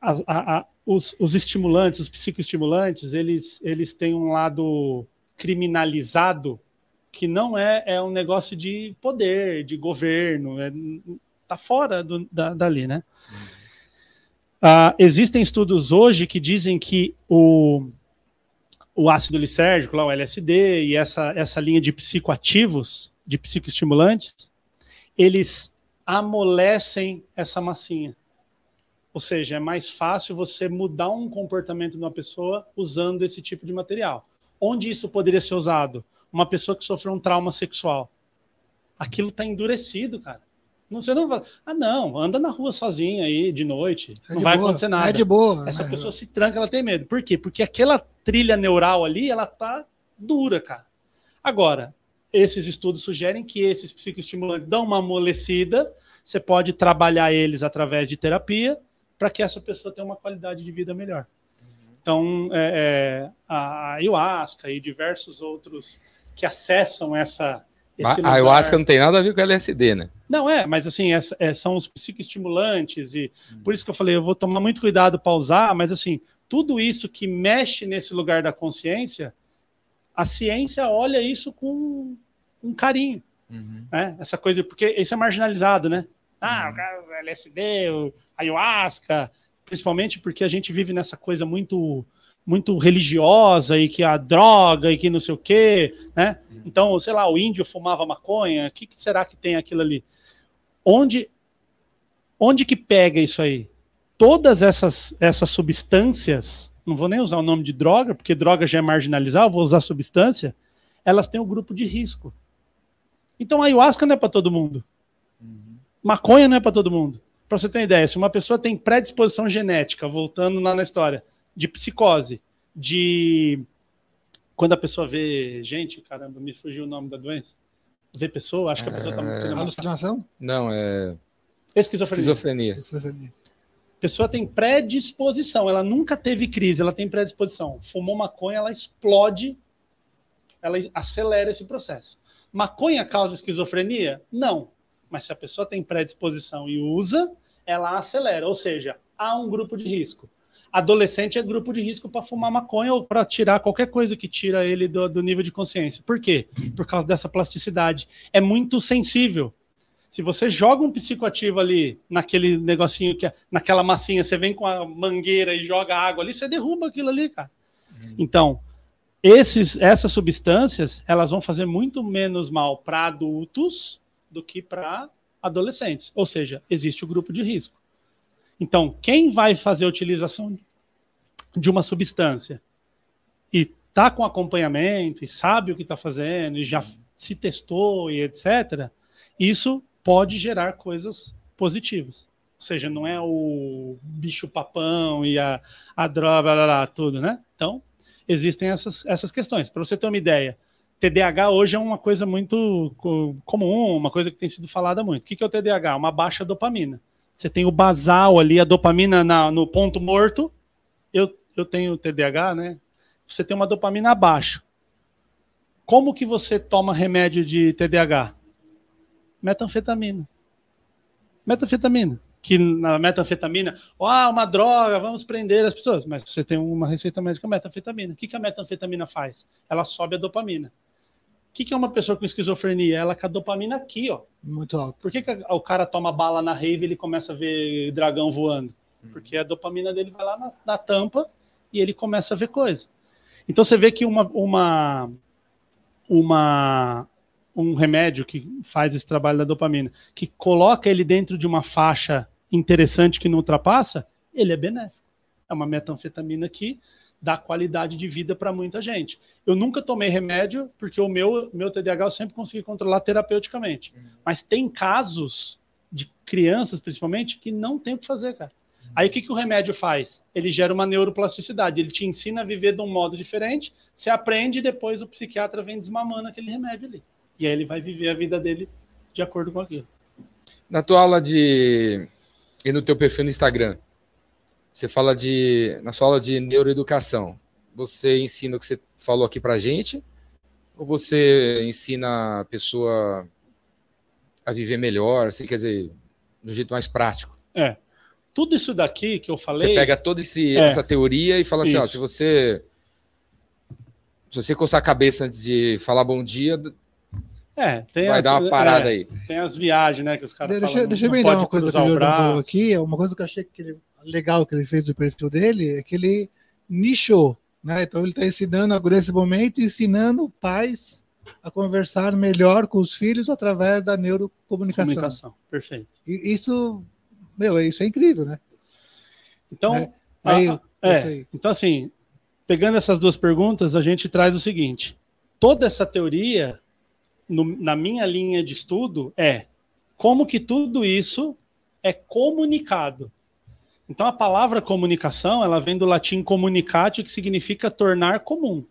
a, a, a, os, os, estimulantes, os psicoestimulantes, eles, eles têm um lado criminalizado que não é, é um negócio de poder, de governo, é, tá fora do, da, dali, né? Uh, existem estudos hoje que dizem que o, o ácido lisérgico, lá, o LSD, e essa, essa linha de psicoativos, de psicoestimulantes, eles amolecem essa massinha. Ou seja, é mais fácil você mudar um comportamento de uma pessoa usando esse tipo de material. Onde isso poderia ser usado? Uma pessoa que sofreu um trauma sexual. Aquilo está endurecido, cara. Não, você não vai. Ah, não, anda na rua sozinha aí de noite. É não vai boa. acontecer nada. É de boa. Essa é. pessoa se tranca, ela tem medo. Por quê? Porque aquela trilha neural ali, ela tá dura, cara. Agora, esses estudos sugerem que esses psicoestimulantes dão uma amolecida. Você pode trabalhar eles através de terapia para que essa pessoa tenha uma qualidade de vida melhor. Então, é, é, a ayahuasca e diversos outros que acessam essa, esse a ayahuasca não tem nada a ver com LSD, né? Não, é, mas assim, é, é, são os psicoestimulantes e hum. por isso que eu falei, eu vou tomar muito cuidado para usar, mas assim, tudo isso que mexe nesse lugar da consciência, a ciência olha isso com, com carinho. Uhum. Né? Essa coisa, porque isso é marginalizado, né? Ah, uhum. o LSD, o ayahuasca, principalmente porque a gente vive nessa coisa muito muito religiosa e que a droga e que não sei o quê, né? Uhum. Então, sei lá, o índio fumava maconha, o que, que, será que tem aquilo ali? Onde, onde que pega isso aí? Todas essas, essas substâncias, não vou nem usar o nome de droga, porque droga já é marginalizar, vou usar substância, elas têm um grupo de risco. Então, a ayahuasca não é para todo mundo. Maconha não é para todo mundo. Para você ter uma ideia, se uma pessoa tem predisposição genética, voltando lá na história, de psicose, de quando a pessoa vê gente, caramba, me fugiu o nome da doença. Vê pessoa, acho que a pessoa está muito. É... Alucinação? Não, é. Esquizofrenia. Esquizofrenia. Esquizofrenia. A pessoa tem predisposição, ela nunca teve crise, ela tem predisposição. Fumou maconha, ela explode, ela acelera esse processo. Maconha causa esquizofrenia? Não. Mas se a pessoa tem predisposição e usa, ela acelera. Ou seja, há um grupo de risco adolescente é grupo de risco para fumar maconha ou para tirar qualquer coisa que tira ele do, do, nível de consciência. Por quê? Por causa dessa plasticidade. É muito sensível. Se você joga um psicoativo ali naquele negocinho que é, naquela massinha, você vem com a mangueira e joga água ali, você derruba aquilo ali, cara. Uhum. Então, esses, essas substâncias, elas vão fazer muito menos mal para adultos do que para adolescentes. Ou seja, existe o grupo de risco. Então, quem vai fazer a utilização de uma substância e está com acompanhamento e sabe o que está fazendo e já se testou e etc., isso pode gerar coisas positivas. Ou seja, não é o bicho papão e a, a droga, blá, blá, blá, tudo, né? Então, existem essas, essas questões. Para você ter uma ideia, TDAH hoje é uma coisa muito comum, uma coisa que tem sido falada muito. O que é o TDAH? Uma baixa dopamina. Você tem o basal ali, a dopamina na, no ponto morto. Eu, eu tenho TDAH, né? Você tem uma dopamina abaixo. Como que você toma remédio de TDAH? Metanfetamina. Metanfetamina. Que na metanfetamina, ah, uma droga, vamos prender as pessoas. Mas você tem uma receita médica metanfetamina. O que, que a metanfetamina faz? Ela sobe a dopamina que, que é uma pessoa com esquizofrenia? Ela com a dopamina aqui, ó. Muito alto. Por que, que o cara toma bala na rave e ele começa a ver dragão voando? Uhum. Porque a dopamina dele vai lá na, na, tampa e ele começa a ver coisa. Então você vê que uma, uma, uma um remédio que faz esse trabalho da dopamina, que coloca ele dentro de uma faixa interessante que não ultrapassa, ele é benéfico. É uma metanfetamina que dá qualidade de vida para muita gente. Eu nunca tomei remédio porque o meu, meu TDAH eu sempre consegui controlar terapeuticamente. Uhum. Mas tem casos de crianças, principalmente, que não tem o que fazer, cara. Uhum. Aí o que, que o remédio faz? Ele gera uma neuroplasticidade, ele te ensina a viver de um modo diferente, você aprende e depois o psiquiatra vem desmamando aquele remédio ali. E aí ele vai viver a vida dele de acordo com aquilo. Na tua aula de. e no teu perfil no Instagram, você fala de. Na sua aula de neuroeducação, você ensina o que você falou aqui pra gente? Ou você ensina a pessoa a viver melhor, assim, quer dizer, do jeito mais prático? É. Tudo isso daqui que eu falei. Você pega toda esse, é. essa teoria e fala assim: ó, se você. Se você coçar a cabeça antes de falar bom dia, é, vai as, dar uma parada é, aí. Tem as viagens, né, que os caras Deixa, falam, deixa eu me dar uma coisa que o Jordão falou aqui, uma coisa que eu achei que ele legal que ele fez do perfil dele é que ele nichou, né? Então ele está ensinando agora nesse momento, ensinando pais a conversar melhor com os filhos através da neurocomunicação. Comunicação, perfeito. E isso, meu, isso é incrível, né? Então, é, aí, a, é, então assim, pegando essas duas perguntas, a gente traz o seguinte: toda essa teoria, no, na minha linha de estudo, é como que tudo isso é comunicado. Então a palavra comunicação, ela vem do latim comunicatio, que significa tornar comum.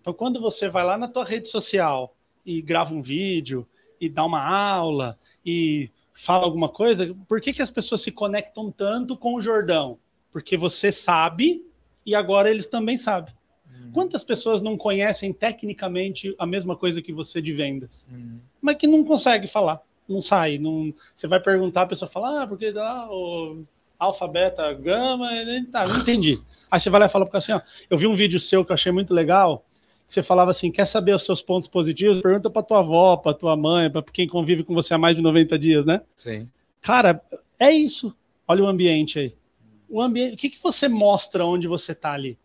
Então quando você vai lá na tua rede social e grava um vídeo e dá uma aula e fala alguma coisa, por que, que as pessoas se conectam tanto com o Jordão? Porque você sabe e agora eles também sabem. Uhum. Quantas pessoas não conhecem tecnicamente a mesma coisa que você de vendas, uhum. mas que não consegue falar, não sai, não. Você vai perguntar, a pessoa fala, ah, porque ah, oh, alfa, beta, gama, tá, não entendi. Aí você vai lá e fala para assim, ó, eu vi um vídeo seu que eu achei muito legal, que você falava assim, quer saber os seus pontos positivos? Pergunta para tua avó, para tua mãe, para quem convive com você há mais de 90 dias, né? Sim. Cara, é isso. Olha o ambiente aí. O ambiente, o que, que você mostra onde você está ali?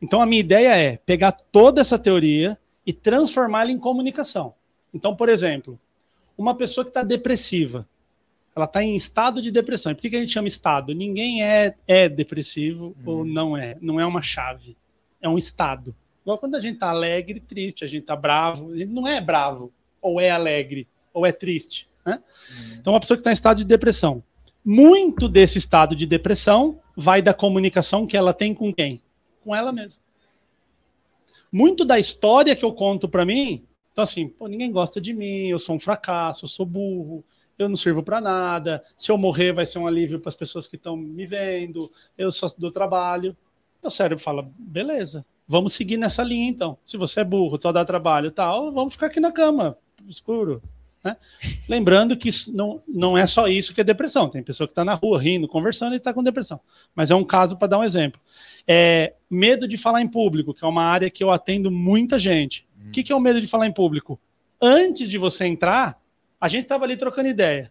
Então a minha ideia é pegar toda essa teoria e transformá-la em comunicação. Então, por exemplo, uma pessoa que está depressiva, ela está em estado de depressão. E por que, que a gente chama estado? Ninguém é, é depressivo ou uhum. não é. Não é uma chave. É um estado. Igual quando a gente está alegre, triste, a gente está bravo. A gente não é bravo, ou é alegre, ou é triste. Né? Uhum. Então, uma pessoa que está em estado de depressão. Muito desse estado de depressão vai da comunicação que ela tem com quem? Com ela mesma. Muito da história que eu conto para mim, então assim, pô, ninguém gosta de mim, eu sou um fracasso, eu sou burro, eu não sirvo para nada, se eu morrer vai ser um alívio para as pessoas que estão me vendo, eu só dou trabalho. O cérebro fala, beleza, vamos seguir nessa linha então. Se você é burro, só dá trabalho e tal, vamos ficar aqui na cama, escuro. Né? Lembrando que não, não é só isso que é depressão. Tem pessoa que está na rua rindo, conversando e está com depressão. Mas é um caso para dar um exemplo. É, medo de falar em público, que é uma área que eu atendo muita gente. O hum. que, que é o medo de falar em público? Antes de você entrar, a gente tava ali trocando ideia.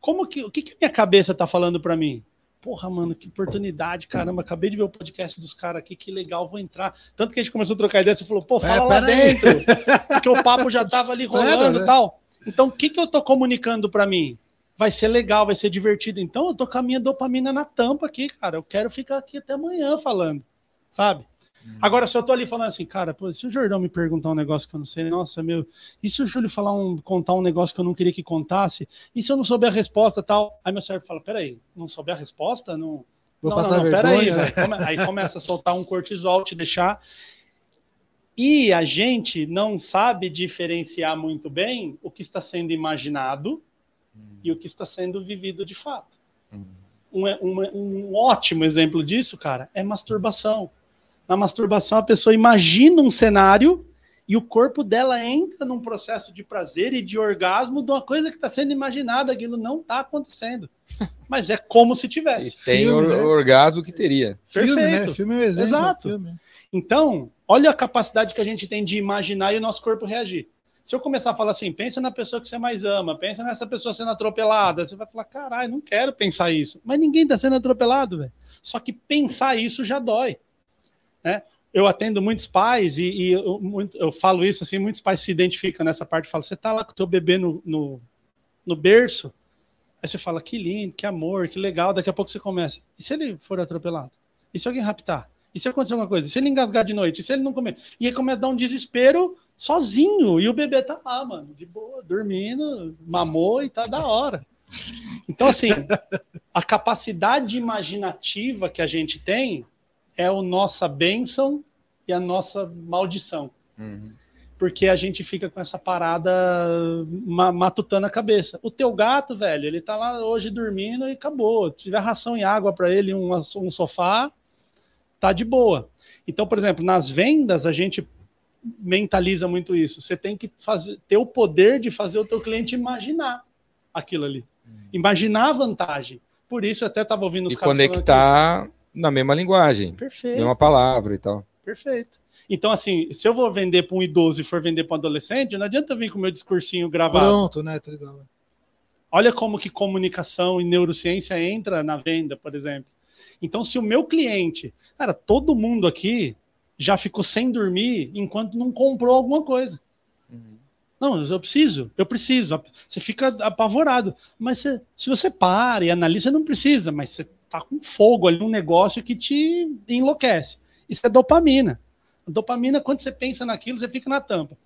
Como que o que, que a minha cabeça tá falando para mim? Porra, mano, que oportunidade, caramba. Acabei de ver o podcast dos caras aqui, que legal, vou entrar. Tanto que a gente começou a trocar ideia, você falou, pô, fala é, lá dentro. [laughs] Porque o papo já tava ali rolando e né? tal. Então, o que, que eu tô comunicando para mim? Vai ser legal, vai ser divertido. Então, eu tô com a minha dopamina na tampa aqui, cara. Eu quero ficar aqui até amanhã falando, sabe? Uhum. Agora, se eu tô ali falando assim, cara, pô, se o Jordão me perguntar um negócio que eu não sei, nossa, meu, e se o Júlio falar um, contar um negócio que eu não queria que contasse, e se eu não souber a resposta tal? Aí meu cérebro fala, peraí, não souber a resposta? Não. Vou não, passar não, não, peraí, velho. Aí começa a soltar um cortisol, te deixar. E a gente não sabe diferenciar muito bem o que está sendo imaginado hum. e o que está sendo vivido de fato. Hum. Um, um, um ótimo exemplo disso, cara, é masturbação na masturbação, a pessoa imagina um cenário e o corpo dela entra num processo de prazer e de orgasmo de uma coisa que está sendo imaginada, aquilo não está acontecendo. [laughs] Mas é como se tivesse. E tem filme, o né? orgasmo que teria. Perfeito. Filme, né? filme é um exemplo. Exato. Filme. Então, olha a capacidade que a gente tem de imaginar e o nosso corpo reagir. Se eu começar a falar assim, pensa na pessoa que você mais ama, pensa nessa pessoa sendo atropelada, você vai falar, caralho, não quero pensar isso. Mas ninguém está sendo atropelado, velho. Só que pensar isso já dói. Né? eu atendo muitos pais e, e eu, muito, eu, falo isso assim, muitos pais se identificam nessa parte, falam, você tá lá com o teu bebê no, no, no berço, aí você fala, que lindo, que amor, que legal, daqui a pouco você começa, e se ele for atropelado? E se alguém raptar? E se acontecer alguma coisa? E se ele engasgar de noite? E se ele não comer? E aí começa a dar um desespero sozinho, e o bebê tá lá, mano, de boa, dormindo, mamou e tá da hora. Então, assim, a capacidade imaginativa que a gente tem é a nossa bênção e a nossa maldição. Uhum. Porque a gente fica com essa parada matutando a cabeça. O teu gato, velho, ele tá lá hoje dormindo e acabou. Se tiver ração e água para ele, um, um sofá, tá de boa. Então, por exemplo, nas vendas, a gente mentaliza muito isso. Você tem que fazer, ter o poder de fazer o teu cliente imaginar aquilo ali. Uhum. Imaginar a vantagem. Por isso, eu até estava ouvindo os e caras conectar na mesma linguagem. Perfeito. Mesma palavra e tal. Perfeito. Então, assim, se eu vou vender para um idoso e for vender para um adolescente, não adianta vir com o meu discursinho gravado. Pronto, né? Olha como que comunicação e neurociência entra na venda, por exemplo. Então, se o meu cliente, cara, todo mundo aqui já ficou sem dormir enquanto não comprou alguma coisa. Uhum. Não, eu preciso, eu preciso. Você fica apavorado. Mas você, se você para e analisa, você não precisa, mas você tá com fogo ali, um negócio que te enlouquece. Isso é dopamina. A dopamina, quando você pensa naquilo, você fica na tampa.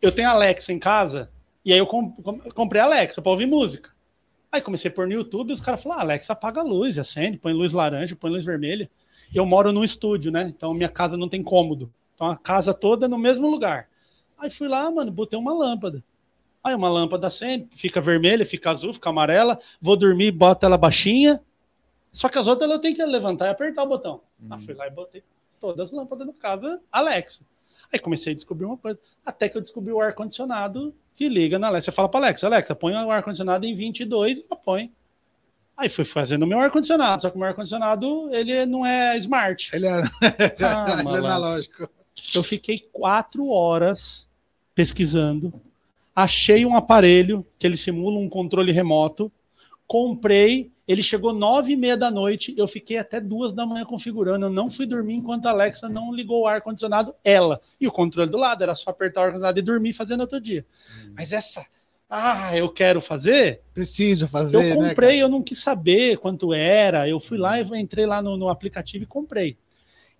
Eu tenho Alexa em casa, e aí eu comprei a Alexa para ouvir música. Aí comecei a pôr no YouTube e os caras falaram: ah, Alexa, apaga a luz, acende, põe luz laranja, põe luz vermelha. Eu moro num estúdio, né? Então minha casa não tem cômodo. Então a casa toda no mesmo lugar. Aí fui lá, mano, botei uma lâmpada. Aí uma lâmpada acende, fica vermelha, fica azul, fica amarela. Vou dormir, bota ela baixinha. Só que as outras eu tenho que levantar e apertar o botão. Uhum. Aí fui lá e botei todas as lâmpadas da casa Alexa. Aí comecei a descobrir uma coisa. Até que eu descobri o ar-condicionado que liga na Alexa. Você fala para Alexa, Alexa, põe o ar-condicionado em 22 e ela põe. Aí fui fazendo o meu ar-condicionado, só que o meu ar-condicionado, ele não é smart. Ele é, [laughs] ah, ele é analógico. Eu fiquei quatro horas pesquisando, achei um aparelho que ele simula um controle remoto, comprei ele chegou nove e meia da noite, eu fiquei até duas da manhã configurando. Eu não fui dormir enquanto a Alexa não ligou o ar-condicionado, ela. E o controle do lado, era só apertar o ar-condicionado e dormir fazendo outro dia. Hum. Mas essa, ah, eu quero fazer? Preciso fazer. Eu né, comprei, né, eu não quis saber quanto era. Eu fui lá e entrei lá no, no aplicativo e comprei.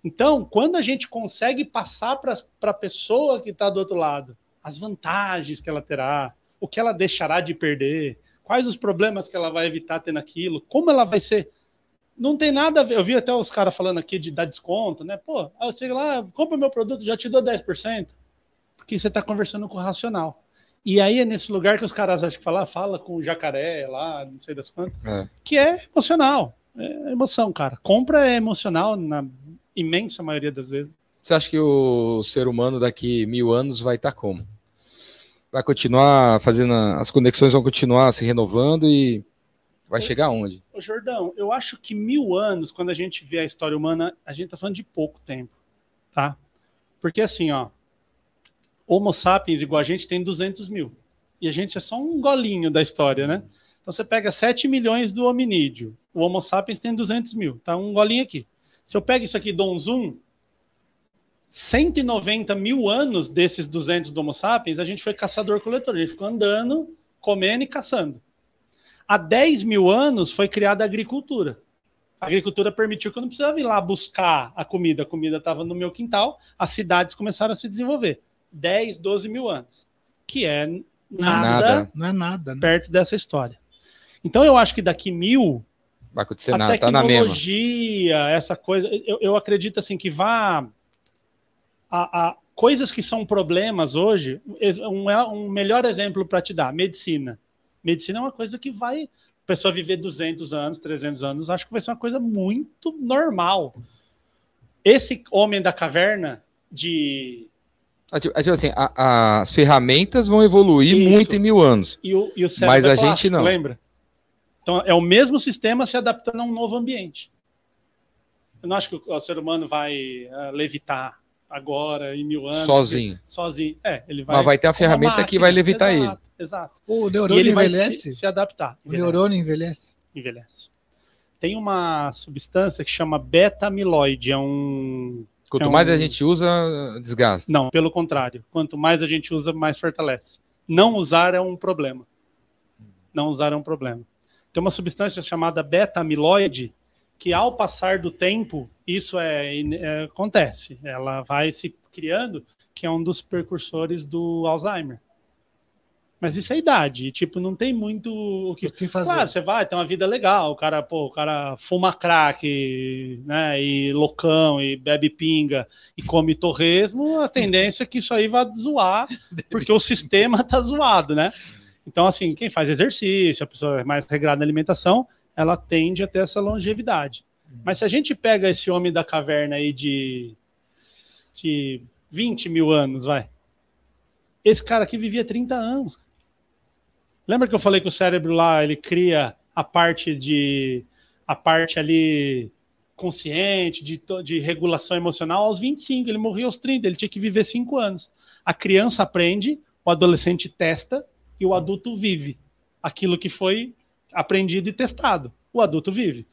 Então, quando a gente consegue passar para a pessoa que está do outro lado as vantagens que ela terá, o que ela deixará de perder, quais os problemas que ela vai evitar tendo aquilo, como ela vai ser. Não tem nada a ver. Eu vi até os caras falando aqui de dar desconto, né? Pô, eu chego lá, compra meu produto, já te dou 10%. Porque você está conversando com o racional. E aí é nesse lugar que os caras acham que falar, fala com o jacaré lá, não sei das quantas, é. que é emocional. É emoção, cara. Compra é emocional na imensa maioria das vezes. Você acha que o ser humano daqui mil anos vai estar tá como? Vai continuar fazendo. As conexões vão continuar se renovando e vai chegar onde? Ô, Jordão, eu acho que mil anos, quando a gente vê a história humana, a gente tá falando de pouco tempo, tá? Porque assim, ó, Homo sapiens igual a gente tem 200 mil. E a gente é só um golinho da história, né? Então você pega 7 milhões do hominídeo. O Homo sapiens tem 200 mil. Tá um golinho aqui. Se eu pego isso aqui e dou um zoom, 190 mil anos desses 200 do Homo sapiens, a gente foi caçador-coletor. A gente ficou andando, comendo e caçando. Há 10 mil anos foi criada a agricultura. A agricultura permitiu que eu não precisava ir lá buscar a comida. A comida estava no meu quintal, as cidades começaram a se desenvolver. 10, 12 mil anos. Que é nada, nada. não é nada, né? perto dessa história. Então eu acho que daqui mil vai acontecer nada, tá na mesma. essa coisa, eu, eu acredito assim que vá a, a coisas que são problemas hoje, um, um melhor exemplo para te dar, medicina. Medicina é uma coisa que vai, a pessoa viver 200 anos, 300 anos, acho que vai ser uma coisa muito normal. Esse homem da caverna de tipo, assim, a, as ferramentas vão evoluir Isso. muito em mil anos. E o, e o mas a gente não. Lembra? Então é o mesmo sistema se adaptando a um novo ambiente. Eu não acho que o, o ser humano vai uh, levitar agora, em mil anos. Sozinho. Porque, sozinho. É, ele vai. Mas vai ter a ferramenta máquina, que vai levitar exato, ele. Exato. O neurônio ele envelhece? Se, se, adaptar. Envelhece. O neurônio envelhece? Envelhece. Tem uma substância que chama beta-amiloide, é um Quanto é um... mais a gente usa, desgasta. Não, pelo contrário. Quanto mais a gente usa, mais fortalece. Não usar é um problema. Não usar é um problema. Tem uma substância chamada beta-amiloide, que ao passar do tempo, isso é, é, acontece. Ela vai se criando, que é um dos precursores do Alzheimer. Mas isso é idade, tipo, não tem muito o que, o que fazer. Claro, você vai, tem uma vida legal, o cara, pô, o cara fuma crack, né, e loucão, e bebe pinga, e come torresmo, a tendência é que isso aí vá zoar, [laughs] porque o sistema tá zoado, né? Então, assim, quem faz exercício, a pessoa é mais regrada na alimentação, ela tende a ter essa longevidade. Mas se a gente pega esse homem da caverna aí de, de 20 mil anos, vai. Esse cara aqui vivia 30 anos. Lembra que eu falei que o cérebro lá ele cria a parte de a parte ali consciente, de, de regulação emocional aos 25, ele morreu aos 30, ele tinha que viver 5 anos. A criança aprende, o adolescente testa e o adulto vive aquilo que foi aprendido e testado. O adulto vive.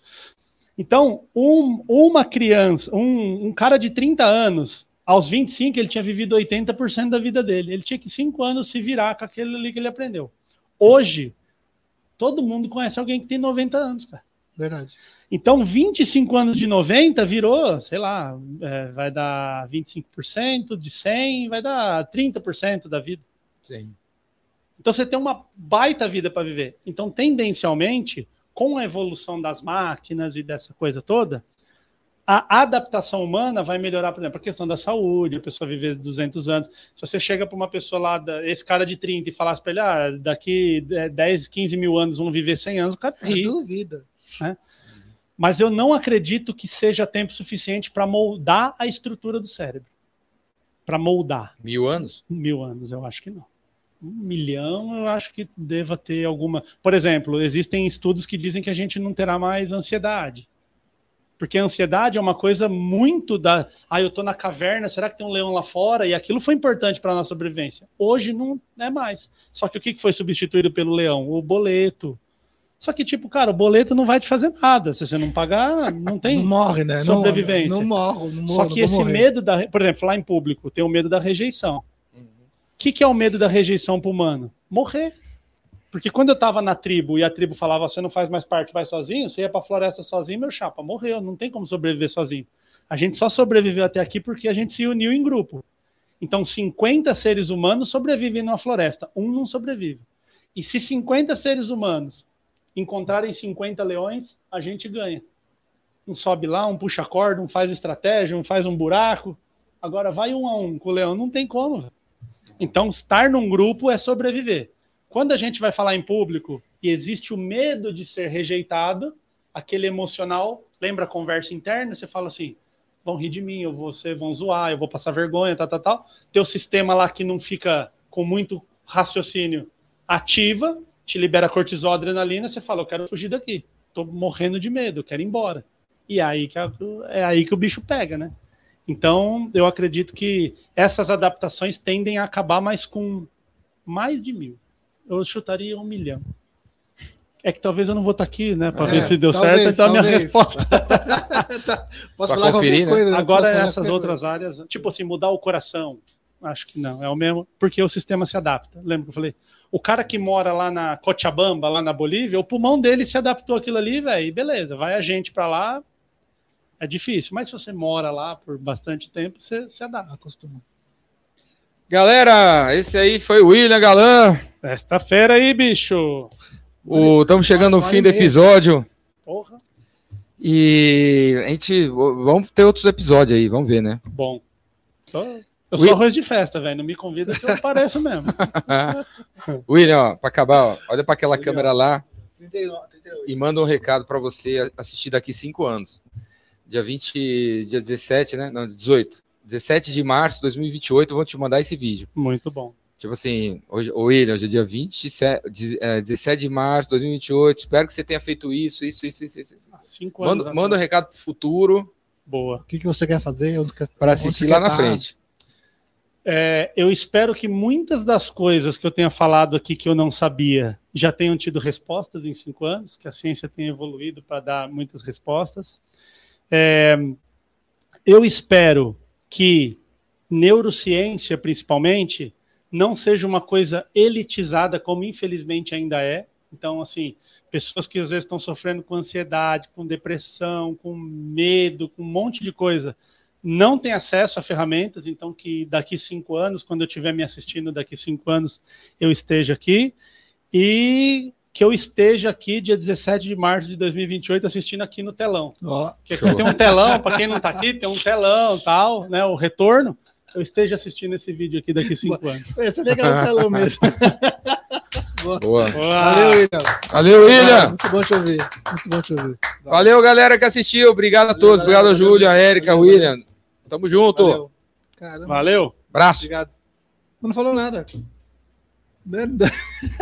Então, um, uma criança, um, um, cara de 30 anos, aos 25, ele tinha vivido 80% da vida dele. Ele tinha que 5 anos se virar com aquele ali que ele aprendeu. Hoje, todo mundo conhece alguém que tem 90 anos, cara. Verdade. Então, 25 anos de 90 virou, sei lá, é, vai dar 25%, de 100 vai dar 30% da vida. Sim. Então, você tem uma baita vida para viver. Então, tendencialmente, com a evolução das máquinas e dessa coisa toda, a adaptação humana vai melhorar, por exemplo, a questão da saúde, a pessoa viver 200 anos. Se você chega para uma pessoa lá, esse cara de 30, e falasse para ele, ah, daqui 10, 15 mil anos vão viver 100 anos, o cara ri. Dúvida. Né? Mas eu não acredito que seja tempo suficiente para moldar a estrutura do cérebro. Para moldar. Mil anos? Mil anos, eu acho que não. Um milhão, eu acho que deva ter alguma. Por exemplo, existem estudos que dizem que a gente não terá mais ansiedade. Porque a ansiedade é uma coisa muito da. Ah, eu tô na caverna, será que tem um leão lá fora? E aquilo foi importante para a nossa sobrevivência. Hoje não é mais. Só que o que foi substituído pelo leão? O boleto. Só que, tipo, cara, o boleto não vai te fazer nada. Se você não pagar, não tem não morre, né? sobrevivência. Não, não, morro, não morro. Só que esse morrer. medo da. Por exemplo, falar em público, tem o medo da rejeição. O que, que é o medo da rejeição para o humano? Morrer. Porque quando eu estava na tribo e a tribo falava, você não faz mais parte, vai sozinho, você ia para a floresta sozinho, meu chapa, morreu, não tem como sobreviver sozinho. A gente só sobreviveu até aqui porque a gente se uniu em grupo. Então, 50 seres humanos sobrevivem numa floresta, um não sobrevive. E se 50 seres humanos encontrarem 50 leões, a gente ganha. Um sobe lá, um puxa corda, um faz estratégia, um faz um buraco. Agora vai um a um com o leão, não tem como. Então, estar num grupo é sobreviver. Quando a gente vai falar em público e existe o medo de ser rejeitado, aquele emocional, lembra a conversa interna? Você fala assim: vão rir de mim, eu vou ser, vão zoar, eu vou passar vergonha, tal, tal, tal. Teu sistema lá que não fica com muito raciocínio ativa, te libera cortisol, adrenalina, você fala: eu quero fugir daqui, tô morrendo de medo, quero ir embora. E é aí que é aí que o bicho pega, né? Então, eu acredito que essas adaptações tendem a acabar mais com mais de mil eu chutaria um milhão. É que talvez eu não vou estar aqui, né, para é, ver se deu talvez, certo, então talvez. a minha resposta. [laughs] tá. Posso falar conferir, né? coisa, Agora essas outras coisa. áreas, tipo assim, mudar o coração, acho que não, é o mesmo, porque o sistema se adapta. Lembra que eu falei? O cara que mora lá na Cochabamba, lá na Bolívia, o pulmão dele se adaptou aquilo ali, velho, beleza, vai a gente para lá, é difícil, mas se você mora lá por bastante tempo, você se adapta. Acostuma. Galera, esse aí foi o William Galan. Esta feira aí, bicho. Estamos chegando no fim do episódio. Porra. E a gente. Vamos ter outros episódios aí, vamos ver, né? Bom. Eu sou arroz de festa, velho. Não me convida que eu apareço mesmo. [laughs] William, ó, para acabar, ó, olha para aquela William. câmera lá 39, 38. e manda um recado para você assistir daqui cinco anos. Dia 20, dia 17, né? Não, 18. 17 de março de 2028, eu vou te mandar esse vídeo. Muito bom. Tipo assim, hoje, William, hoje é dia 27, 17 de março de 2028. Espero que você tenha feito isso, isso, isso, isso. isso. Cinco anos. Manda, manda um recado pro futuro. Boa. O que, que você quer fazer? Para assistir lá na frente. É, eu espero que muitas das coisas que eu tenha falado aqui que eu não sabia já tenham tido respostas em cinco anos, que a ciência tenha evoluído para dar muitas respostas. É, eu espero que neurociência, principalmente, não seja uma coisa elitizada, como infelizmente ainda é. Então, assim, pessoas que às vezes estão sofrendo com ansiedade, com depressão, com medo, com um monte de coisa, não têm acesso a ferramentas. Então, que daqui cinco anos, quando eu estiver me assistindo daqui cinco anos, eu esteja aqui. E que eu esteja aqui dia 17 de março de 2028 assistindo aqui no telão. Que aqui tem um telão, para quem não está aqui, tem um telão tal, né? O retorno. Eu esteja assistindo esse vídeo aqui daqui cinco anos. esse é legal o telão mesmo. [laughs] Boa. Valeu, William. Valeu, William. Muito bom te ouvir. Muito bom te ouvir. Valeu, galera que assistiu. Obrigado a Valeu, todos. Obrigado galera. a Júlia, a Valeu, Érica, valeu, William. Tamo junto. Valeu. Caramba, Valeu. Abraço. obrigado. Não falou nada.